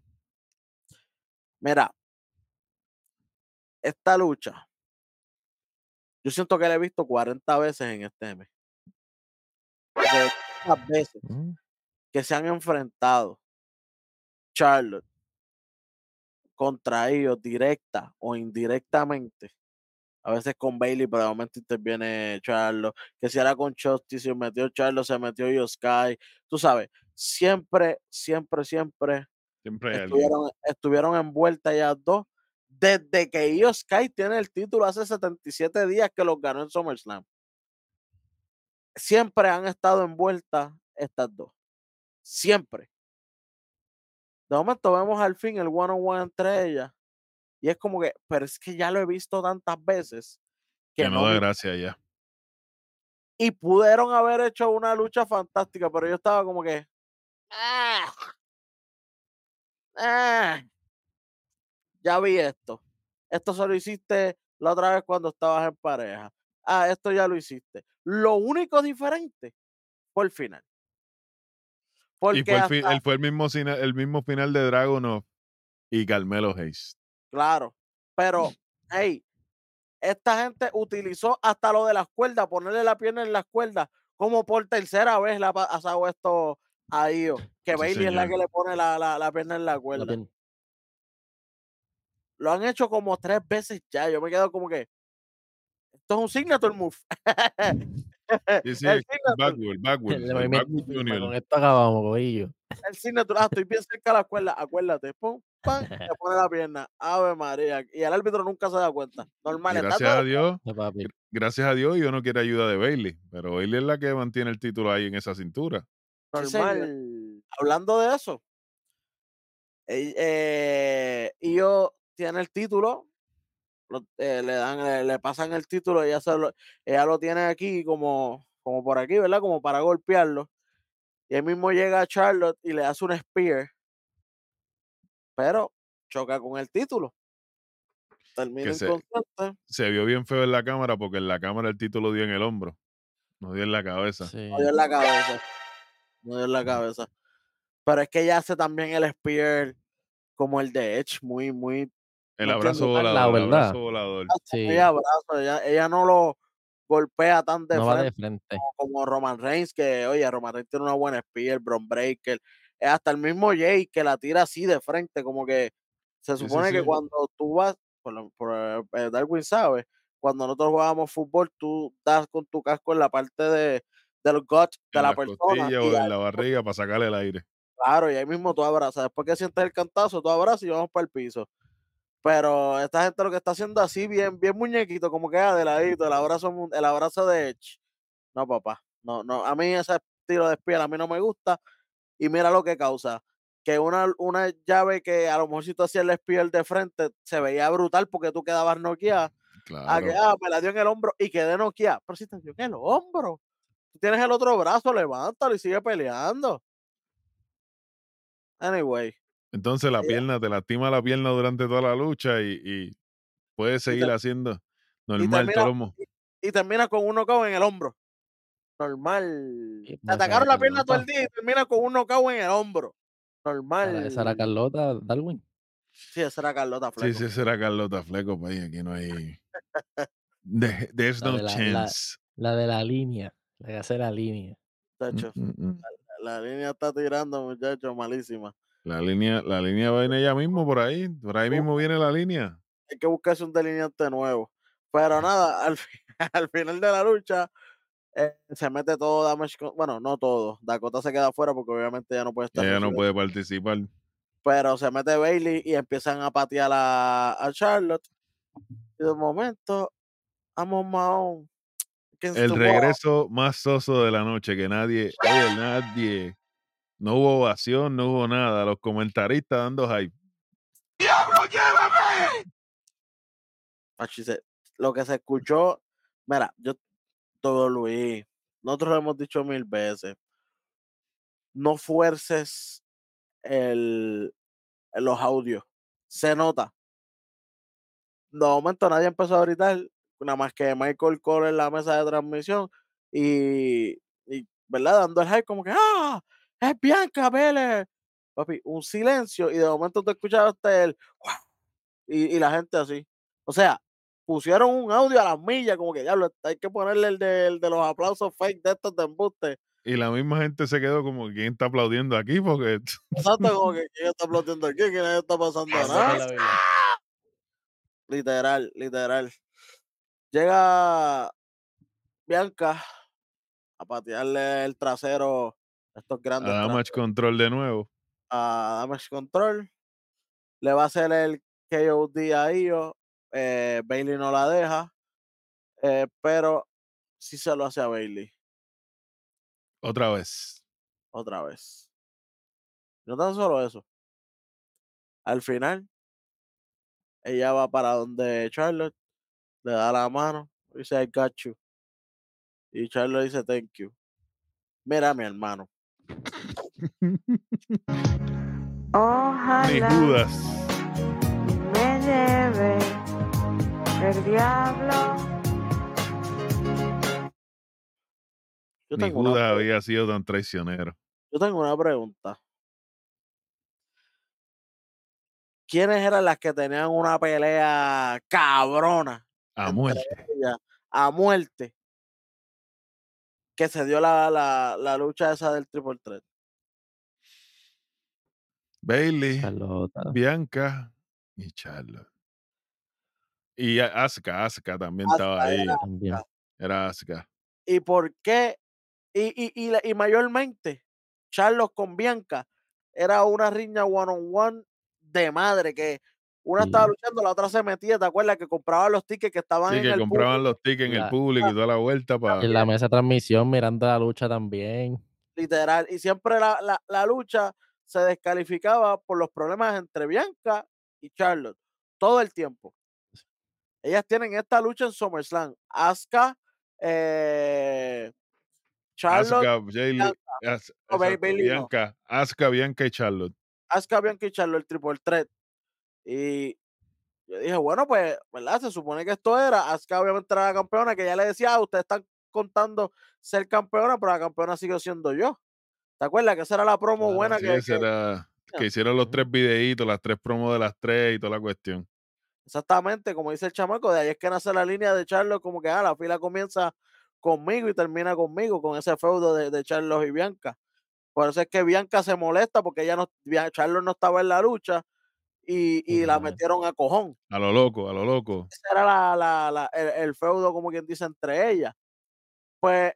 Mira, esta lucha, yo siento que la he visto 40 veces en este mes. De tantas veces Mm, que se han enfrentado Charlotte contra ellos directa o indirectamente. A veces con Bailey, pero de momento interviene Charlotte. Que si era con Chosty, se metió Charlotte, se metió Io Sky. Tú sabes, siempre, siempre, siempre estuvieron, estuvieron envueltas ellas dos. Desde que Io Sky tiene el título hace 77 días que los ganó en SummerSlam. Siempre han estado envueltas estas dos. Siempre. De momento vemos al fin el one on one entre ellas. Y es como que, pero es que ya lo he visto tantas veces que, Que no no da gracia ya. y pudieron haber hecho una lucha fantástica, pero yo estaba como que. "Ah, ah, ya vi esto. Esto solo hiciste la otra vez cuando estabas en pareja. Ah, esto ya lo hiciste. Lo único diferente fue el final. Porque Y fue el, hasta- el- fue el mismo, el mismo final de Dragunov y Carmelo Hayes. Claro, pero, hey, esta gente utilizó hasta lo de las cuerdas, ponerle la pierna en las cuerdas, como por tercera vez le ha pasado esto a Io, que Sí, Bailey es la señor. que le pone la, la, la pierna en la cuerda. Lo han hecho como tres veces ya. Yo me quedo como que. Esto es un signature move. El backward, El junior. Con esto acabamos, corillo. El signature. Ah, estoy bien cerca de la cuerda. Acuérdate. Pum, pam, le pone la pierna. Ave María. Y el árbitro nunca se da cuenta. Normal. Está gracias todo- a Dios, gracias a Dios, yo no quiero ayuda de Bailey, pero Bailey es la que mantiene el título ahí en esa cintura. Sí. Normal. Hablando de eso. eh, eh, Io tiene el título. Lo- eh, le dan, le, le pasan el título, ella, se lo, ella lo tiene aquí como, como por aquí, ¿verdad? Como para golpearlo. Y él mismo llega a Charlotte y le hace un spear. Pero choca con el título. Termina se- inconsciente. Se vio bien feo en la cámara porque en la cámara el título dio en el hombro, no dio en la cabeza. Sí. No dio en la cabeza. No dio en la cabeza. Pero es que ella hace también el spear como el de Edge, muy, muy El abrazo entiendo. La volador, el verdad. abrazo volador. Sí. ella abrazo, ella, ella no lo golpea tan de No frente de frente. como, como Roman Reigns, que oye, Roman Reigns tiene una buena spear, Bron Breaker, eh, hasta el mismo Jay que la tira así de frente, como que se Sí, sí, supone que sí. cuando tú vas, por, por eh, Darwin sabe, cuando nosotros jugábamos fútbol, tú das con tu casco en la parte de, del gut de En la persona. o en la barriga para sacarle el aire. Claro, y ahí mismo tú abrazas. Después que sientes el cantazo, tú abrazas y vamos para el piso. Pero esta gente lo que está haciendo así, bien, bien muñequito, como que ah, de ladito, el abrazo, el abrazo de Edge. No, papá. No, no. A mí ese estilo de espía a mí no me gusta. Y mira lo que causa. Que una, una llave que a lo mejor si tú hacías el spear de frente, se veía brutal porque tú quedabas noqueada. A que, Claro. ah, me la dio en el hombro y quedé noqueada. Pero si te dio en el hombro. Tú tienes el otro brazo, levántalo y sigue peleando. Anyway. Entonces la ella- pierna, te lastima la pierna durante toda la lucha y, y puedes seguir haciendo normal termina- todos los mo- y termina con un knockout en el hombro. Normal. Sí, Te esa atacaron era la pierna todo el día y termina con un knockout en el hombro. Normal. Esa- Esa era Carlota Darwin. Sí, esa era Carlota Sí, Fleco. sí, será Carlota Fleco, pues, aquí no hay... There's La no de la- la- chance. La de la línea. La que hace la línea. de hecho. Mm, mm, mm. La línea está tirando, muchachos, malísima. La línea, la línea viene ya mismo por ahí, por ahí mismo viene la línea. Hay que buscarse un delineante nuevo. Pero nada, al, al final de la lucha eh, se mete todo damage. Bueno, no todo. Dakota se queda afuera porque obviamente ya no puede estar. Ella no puede participar. Pero se mete Bailey y empiezan a patear a, a Charlotte. Y de momento, vamos Mahon. El regreso más soso de la noche, que nadie, oye, nadie, no hubo ovación, no hubo nada. Los comentaristas dando hype. Machi, se- lo que se escuchó, mira, yo, todo Luis, nosotros lo hemos dicho mil veces, no fuerces el, los audios, se nota. De momento nadie empezó a gritar, nada más que Michael Cole en la mesa de transmisión y, y, ¿verdad? Dando el hype como que, ¡ah! ¡Es Bianca Vélez! Papi, un silencio y de momento tú escuchaste el "Guau", y, y la gente así. O sea, pusieron un audio a las millas, como que ya hay que ponerle el de, el de los aplausos fake de estos de embuste. Y la misma gente se quedó como, ¿quién está aplaudiendo aquí? Porque Exacto, como que quién está aplaudiendo aquí, quién está pasando nada. Literal, literal. Llega Bianca a patearle el trasero a estos a grandes Damage Control de nuevo. a Damage Control. Le va a hacer el KOD a Io. Eh, Bailey no la deja. eh, pero sí se lo hace a Bailey Otra vez. otra vez. No tan solo eso. Al final, ella va para donde Charlotte, le da la mano, dice I got you. Y Charlotte dice thank you. Mira, mi hermano. Ni Ojalá Judas. me lleve el diablo. Yo Ni tengo, una, Judas había sido tan traicionero. yo tengo una pregunta. ¿Quiénes eran las que tenían una pelea cabrona A muerte. ellas a muerte? Que se dio la, la, la lucha esa del triple threat. Bailey, Charlotte. Bianca y Charlotte. Y Asuka, Asuka también estaba ahí. También. Era Asuka. ¿Y por qué? Y, y, y, y mayormente, Charlos con Bianca era una riña one on one de madre que una estaba luchando, la otra se metía, ¿te acuerdas? Que compraba los tickets que estaban Sí, en que el compraban público, los tickets en el La- público y toda la vuelta para. En la mesa de transmisión, mirando la lucha también. literal, y siempre la, la, la lucha se descalificaba por los problemas entre Bianca y Charlotte, todo el tiempo. Ellas tienen esta lucha en SummerSlam. Asuka, eh, Charlotte, Asuka, Bianca. As- Bianca y Charlotte. Asuka, Bianca y Charlotte, el triple threat. Y yo dije, bueno, pues, ¿verdad? Se supone que esto era. Asuka obviamente era la campeona, que ya le decía, ah, ustedes están contando ser campeona, pero la campeona sigo siendo yo. ¿Te acuerdas? Que esa era la promo Claro, buena Sí, que, que- hicieron los tres videitos, las tres promos de las tres y toda la cuestión. Exactamente, como dice el chamaco, de ahí es que nace la línea de Charlos, como que ah, la fila comienza conmigo y termina conmigo, con ese feudo de, de Charlos y Bianca. Por eso es que Bianca se molesta porque ella no, Charlos no estaba en la lucha y, y la metieron a cojón. A lo loco, a lo loco. Ese era la, la- la- el, el feudo, como quien dice, entre ellas. Pues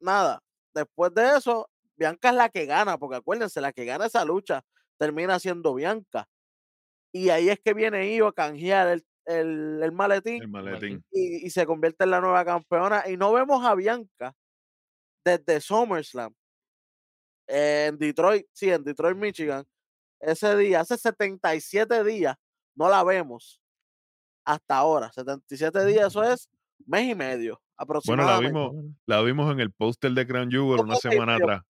nada, después de eso, Bianca es la que gana, porque acuérdense, la que gana esa lucha termina siendo Bianca. Y ahí es que viene Io a canjear el, el- el maletín El maletín. y, y se convierte en la nueva campeona. Y no vemos a Bianca desde SummerSlam en Detroit, sí, en Detroit, Michigan. Ese día, hace 77 días, no la vemos hasta ahora. 77 días, eso es mes y medio Bueno, la aproximadamente. vimos, la vimos en el póster de Grand Jewel una semana medio, atrás.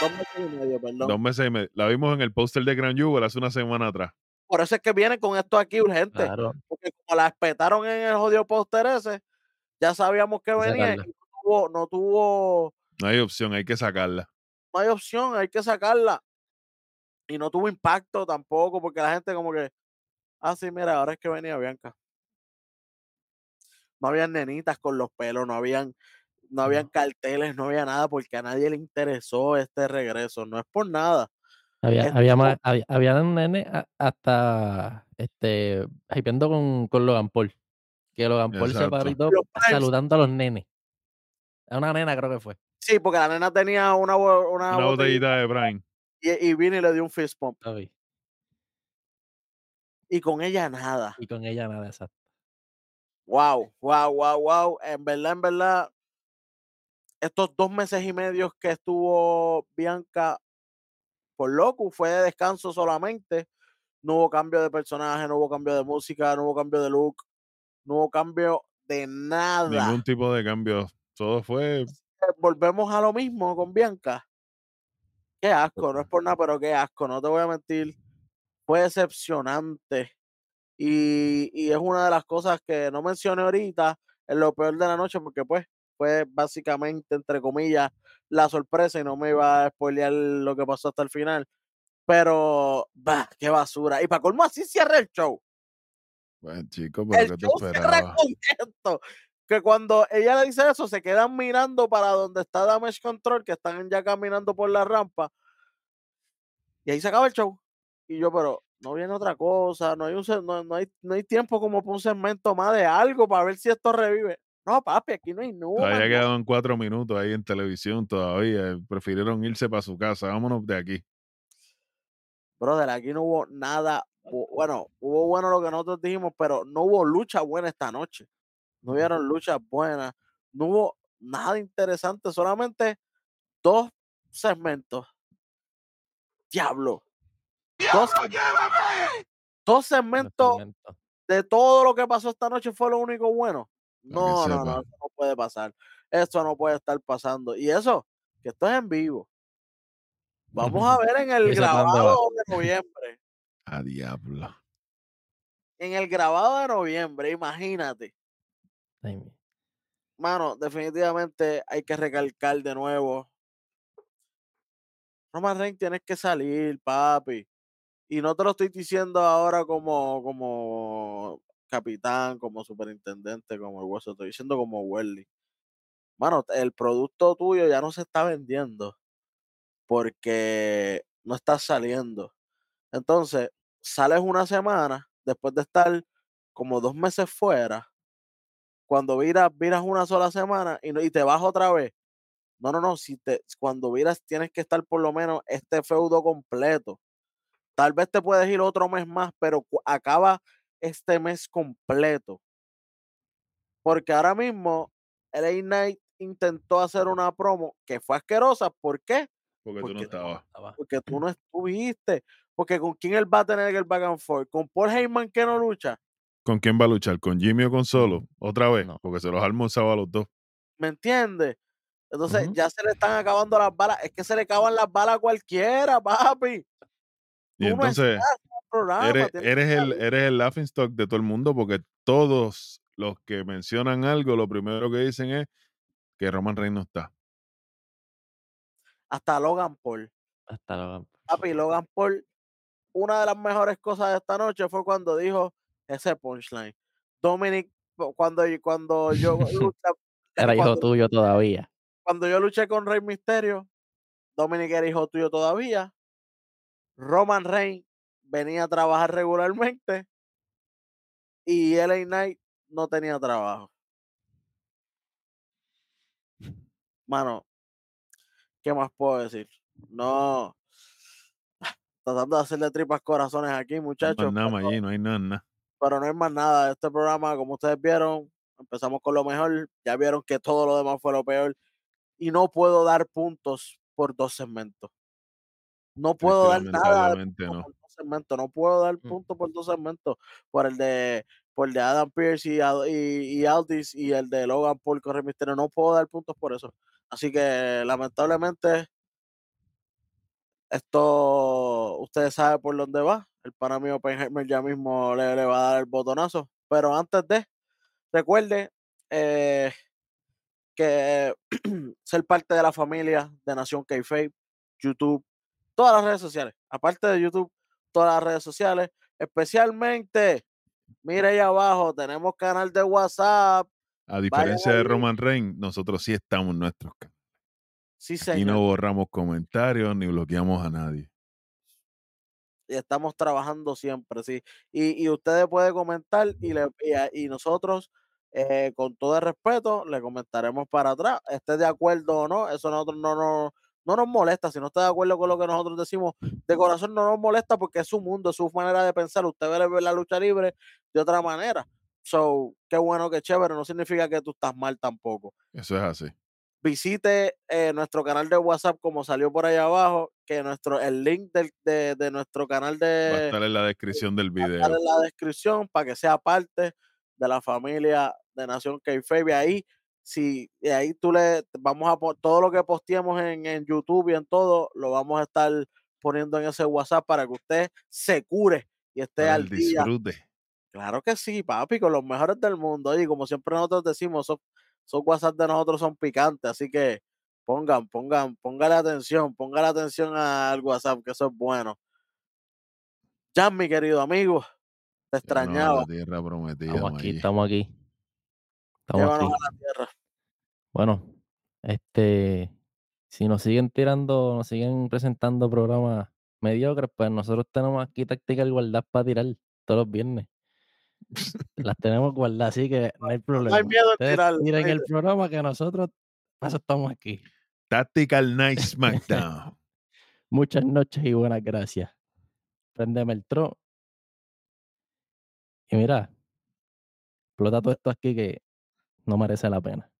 dos meses y medio, perdón. Dos meses y medio. La vimos en el póster de Grand Jewel hace una semana atrás. Por eso es que vienen con esto aquí urgente. Claro. Porque como la espetaron en el jodido póster ese, ya sabíamos que venía y sacarla. no tuvo, no tuvo No hay opción, hay que sacarla. no hay opción, hay que sacarla. Y no tuvo impacto tampoco, porque la gente como que, ah, sí, mira, ahora es que venía Bianca. No habían nenitas con los pelos, no habían, no habían carteles, no había nada, porque a nadie le interesó este regreso, no es por nada. Había, había, más, había, había hasta este hypeando con, con Logan Paul. Que Logan Paul se paró Exacto. Los Primes. saludando a los nenes. A una nena creo que fue. Sí, porque la nena tenía una, una, Una botellita botellita de Prime. Y, y le dio un fist pump. Y con ella nada. Y con ella nada, exacto. Wow, wow, wow, wow. En verdad, en verdad, estos dos meses y medio que estuvo Bianca por loco, fue de descanso solamente. No hubo cambio de personaje, no hubo cambio de música, no hubo cambio de look, no hubo cambio de nada. Ningún tipo de cambio. Todo fue. Volvemos a lo mismo con Bianca. Qué asco, no es por nada, pero qué asco, no te voy a mentir. Fue decepcionante. Y, y es una de las cosas que no mencioné ahorita en lo peor de la noche, porque pues fue básicamente, entre comillas, la sorpresa y no me iba a spoilear lo que pasó hasta el final. Pero, bah, qué basura. Y para colmo, así cierra el show. Bueno, chico, pero El ¿qué te show cierra esperaba? con esto. Que cuando ella le dice eso, se quedan mirando para donde está Damage Control, que están ya caminando por la rampa. Y ahí se acaba el show. Y yo, pero no viene otra cosa, no hay, un, no, no hay, no hay tiempo como para un segmento más de algo para ver si esto revive. No, papi, aquí no hay nada. Todavía quedaban cuatro minutos ahí en televisión todavía. Prefirieron irse para su casa. Vámonos de aquí. Brother, aquí no hubo nada. bu- Bueno, hubo bueno lo que nosotros dijimos, pero no hubo lucha buena esta noche. No hubieron luchas buenas. No hubo nada interesante, solamente dos segmentos. Diablo. Dos, dos Los segmentos de todo lo que pasó esta noche fue lo único bueno. No, no, no, eso no puede pasar. Eso no puede estar pasando. Y eso, que esto es en vivo. Vamos a ver en el grabado de noviembre. A diablo. En el grabado de noviembre, imagínate. Mano, definitivamente hay que recalcar de nuevo. Roman Reigns tienes que salir, papi. Y no te lo estoy diciendo ahora como, como capitán, como superintendente, como el hueso. Estoy diciendo como Welly. mano, el producto tuyo ya no se está vendiendo porque no estás saliendo. Entonces, sales una semana después de estar como dos meses fuera. Cuando viras, viras una sola semana y, no- y te vas otra vez. No, no, no. Si te, cuando viras, tienes que estar por lo menos este feudo completo. Tal vez te puedes ir otro mes más, pero acaba este mes completo. Porque ahora mismo LA Knight intentó hacer una promo que fue asquerosa. ¿Por qué? Porque tú no estabas. Estaba- Porque tú no estuviste. Porque con quién él va a tener el back and forth. Con Paul Heyman que no lucha. ¿Con quién va a luchar? ¿Con Jimmy o con Solo? Otra vez. No. Porque se los ha almorzado a los dos. ¿Me entiendes? Entonces ya se le están acabando las balas. Es que se le acaban las balas a cualquiera, papi. Y Tú entonces programa, eres, el, eres el laughing stock de todo el mundo porque todos los que mencionan algo, lo primero que dicen es que Roman Reigns no está. Hasta Logan Paul. Hasta lo- Papi, Logan Paul, una de las mejores cosas de esta noche fue cuando dijo ese punchline. Dominic, cu- cuando, cuando yo lucha- Era hijo tuyo todavía. cuando yo luché con Rey Misterio, Dominic era hijo tuyo todavía. Roman Reigns venía a trabajar regularmente y LA Knight no tenía trabajo. Mano, ¿qué más puedo decir? No. Tratando de hacerle tripas corazones aquí, No hay muchachos. nada allí, no hay nada. Pero no hay más nada. Este programa, como ustedes vieron, empezamos con lo mejor. Ya vieron que todo lo demás fue lo peor. Y no puedo dar puntos por dos segmentos. No puedo dar nada no. por dos segmentos. No puedo dar Mm. puntos por dos segmentos. Por el de, por el de Adam Pierce y, y, y Aldis y el de Logan Paul con Rey Mysterio. No puedo dar puntos por eso. Así que lamentablemente esto ustedes saben por dónde va. El pana mío Oppenheimer ya mismo le, le va a dar el botonazo. Pero antes de, recuerde eh, que ser parte de la familia de Nación k YouTube, todas las redes sociales. Aparte de YouTube, todas las redes sociales. Especialmente, mire ahí abajo, tenemos canal de WhatsApp. A diferencia de. Roman Reigns, nosotros sí estamos en nuestros canales. Sí, Y no borramos comentarios ni bloqueamos a nadie. y estamos trabajando siempre, sí. Y, y ustedes pueden comentar y, le, y, nosotros, eh, con todo el respeto, le comentaremos para atrás, esté de acuerdo o no, eso nosotros no, no, no nos molesta, si no está de acuerdo con lo que nosotros decimos, de corazón no nos molesta porque es su mundo, es su manera de pensar, usted ve la lucha libre de otra manera. So, qué bueno, qué chévere, no significa que tú estás mal tampoco Eso es así. Visite eh, nuestro canal de WhatsApp como salió por ahí abajo, que nuestro el link del- de, de nuestro canal Va a de estar en la descripción del va a estar video. en la descripción para que sea parte de la familia de Nación Kayfabe. Ahí, si y ahí tú le vamos a todo lo que posteemos en, en YouTube y en todo, lo vamos a estar poniendo en ese WhatsApp para que usted se cure y esté Para al día. disfrute. Claro que sí, papi, con los mejores del mundo. Y como siempre nosotros decimos, esos, esos WhatsApp de nosotros son picantes, así que pongan, pongan, póngale atención, póngale atención al WhatsApp, que eso es bueno. Ya, mi querido amigo, te extrañaba. La tierra prometida. Estamos aquí, estamos aquí. Estamos Llévanos aquí. a la tierra. Bueno, este, si nos siguen tirando, nos siguen presentando programas mediocres, pues nosotros tenemos aquí táctica de igualdad para tirar todos los viernes. Las tenemos guardadas, así que no hay No problema. hay miedo en Ustedes tirarlo. tiren el programa que nosotros, estamos aquí. Tactical Night SmackDown. Muchas noches y buenas gracias. Prendeme el tro. Y mira, explota todo esto aquí que no merece la pena.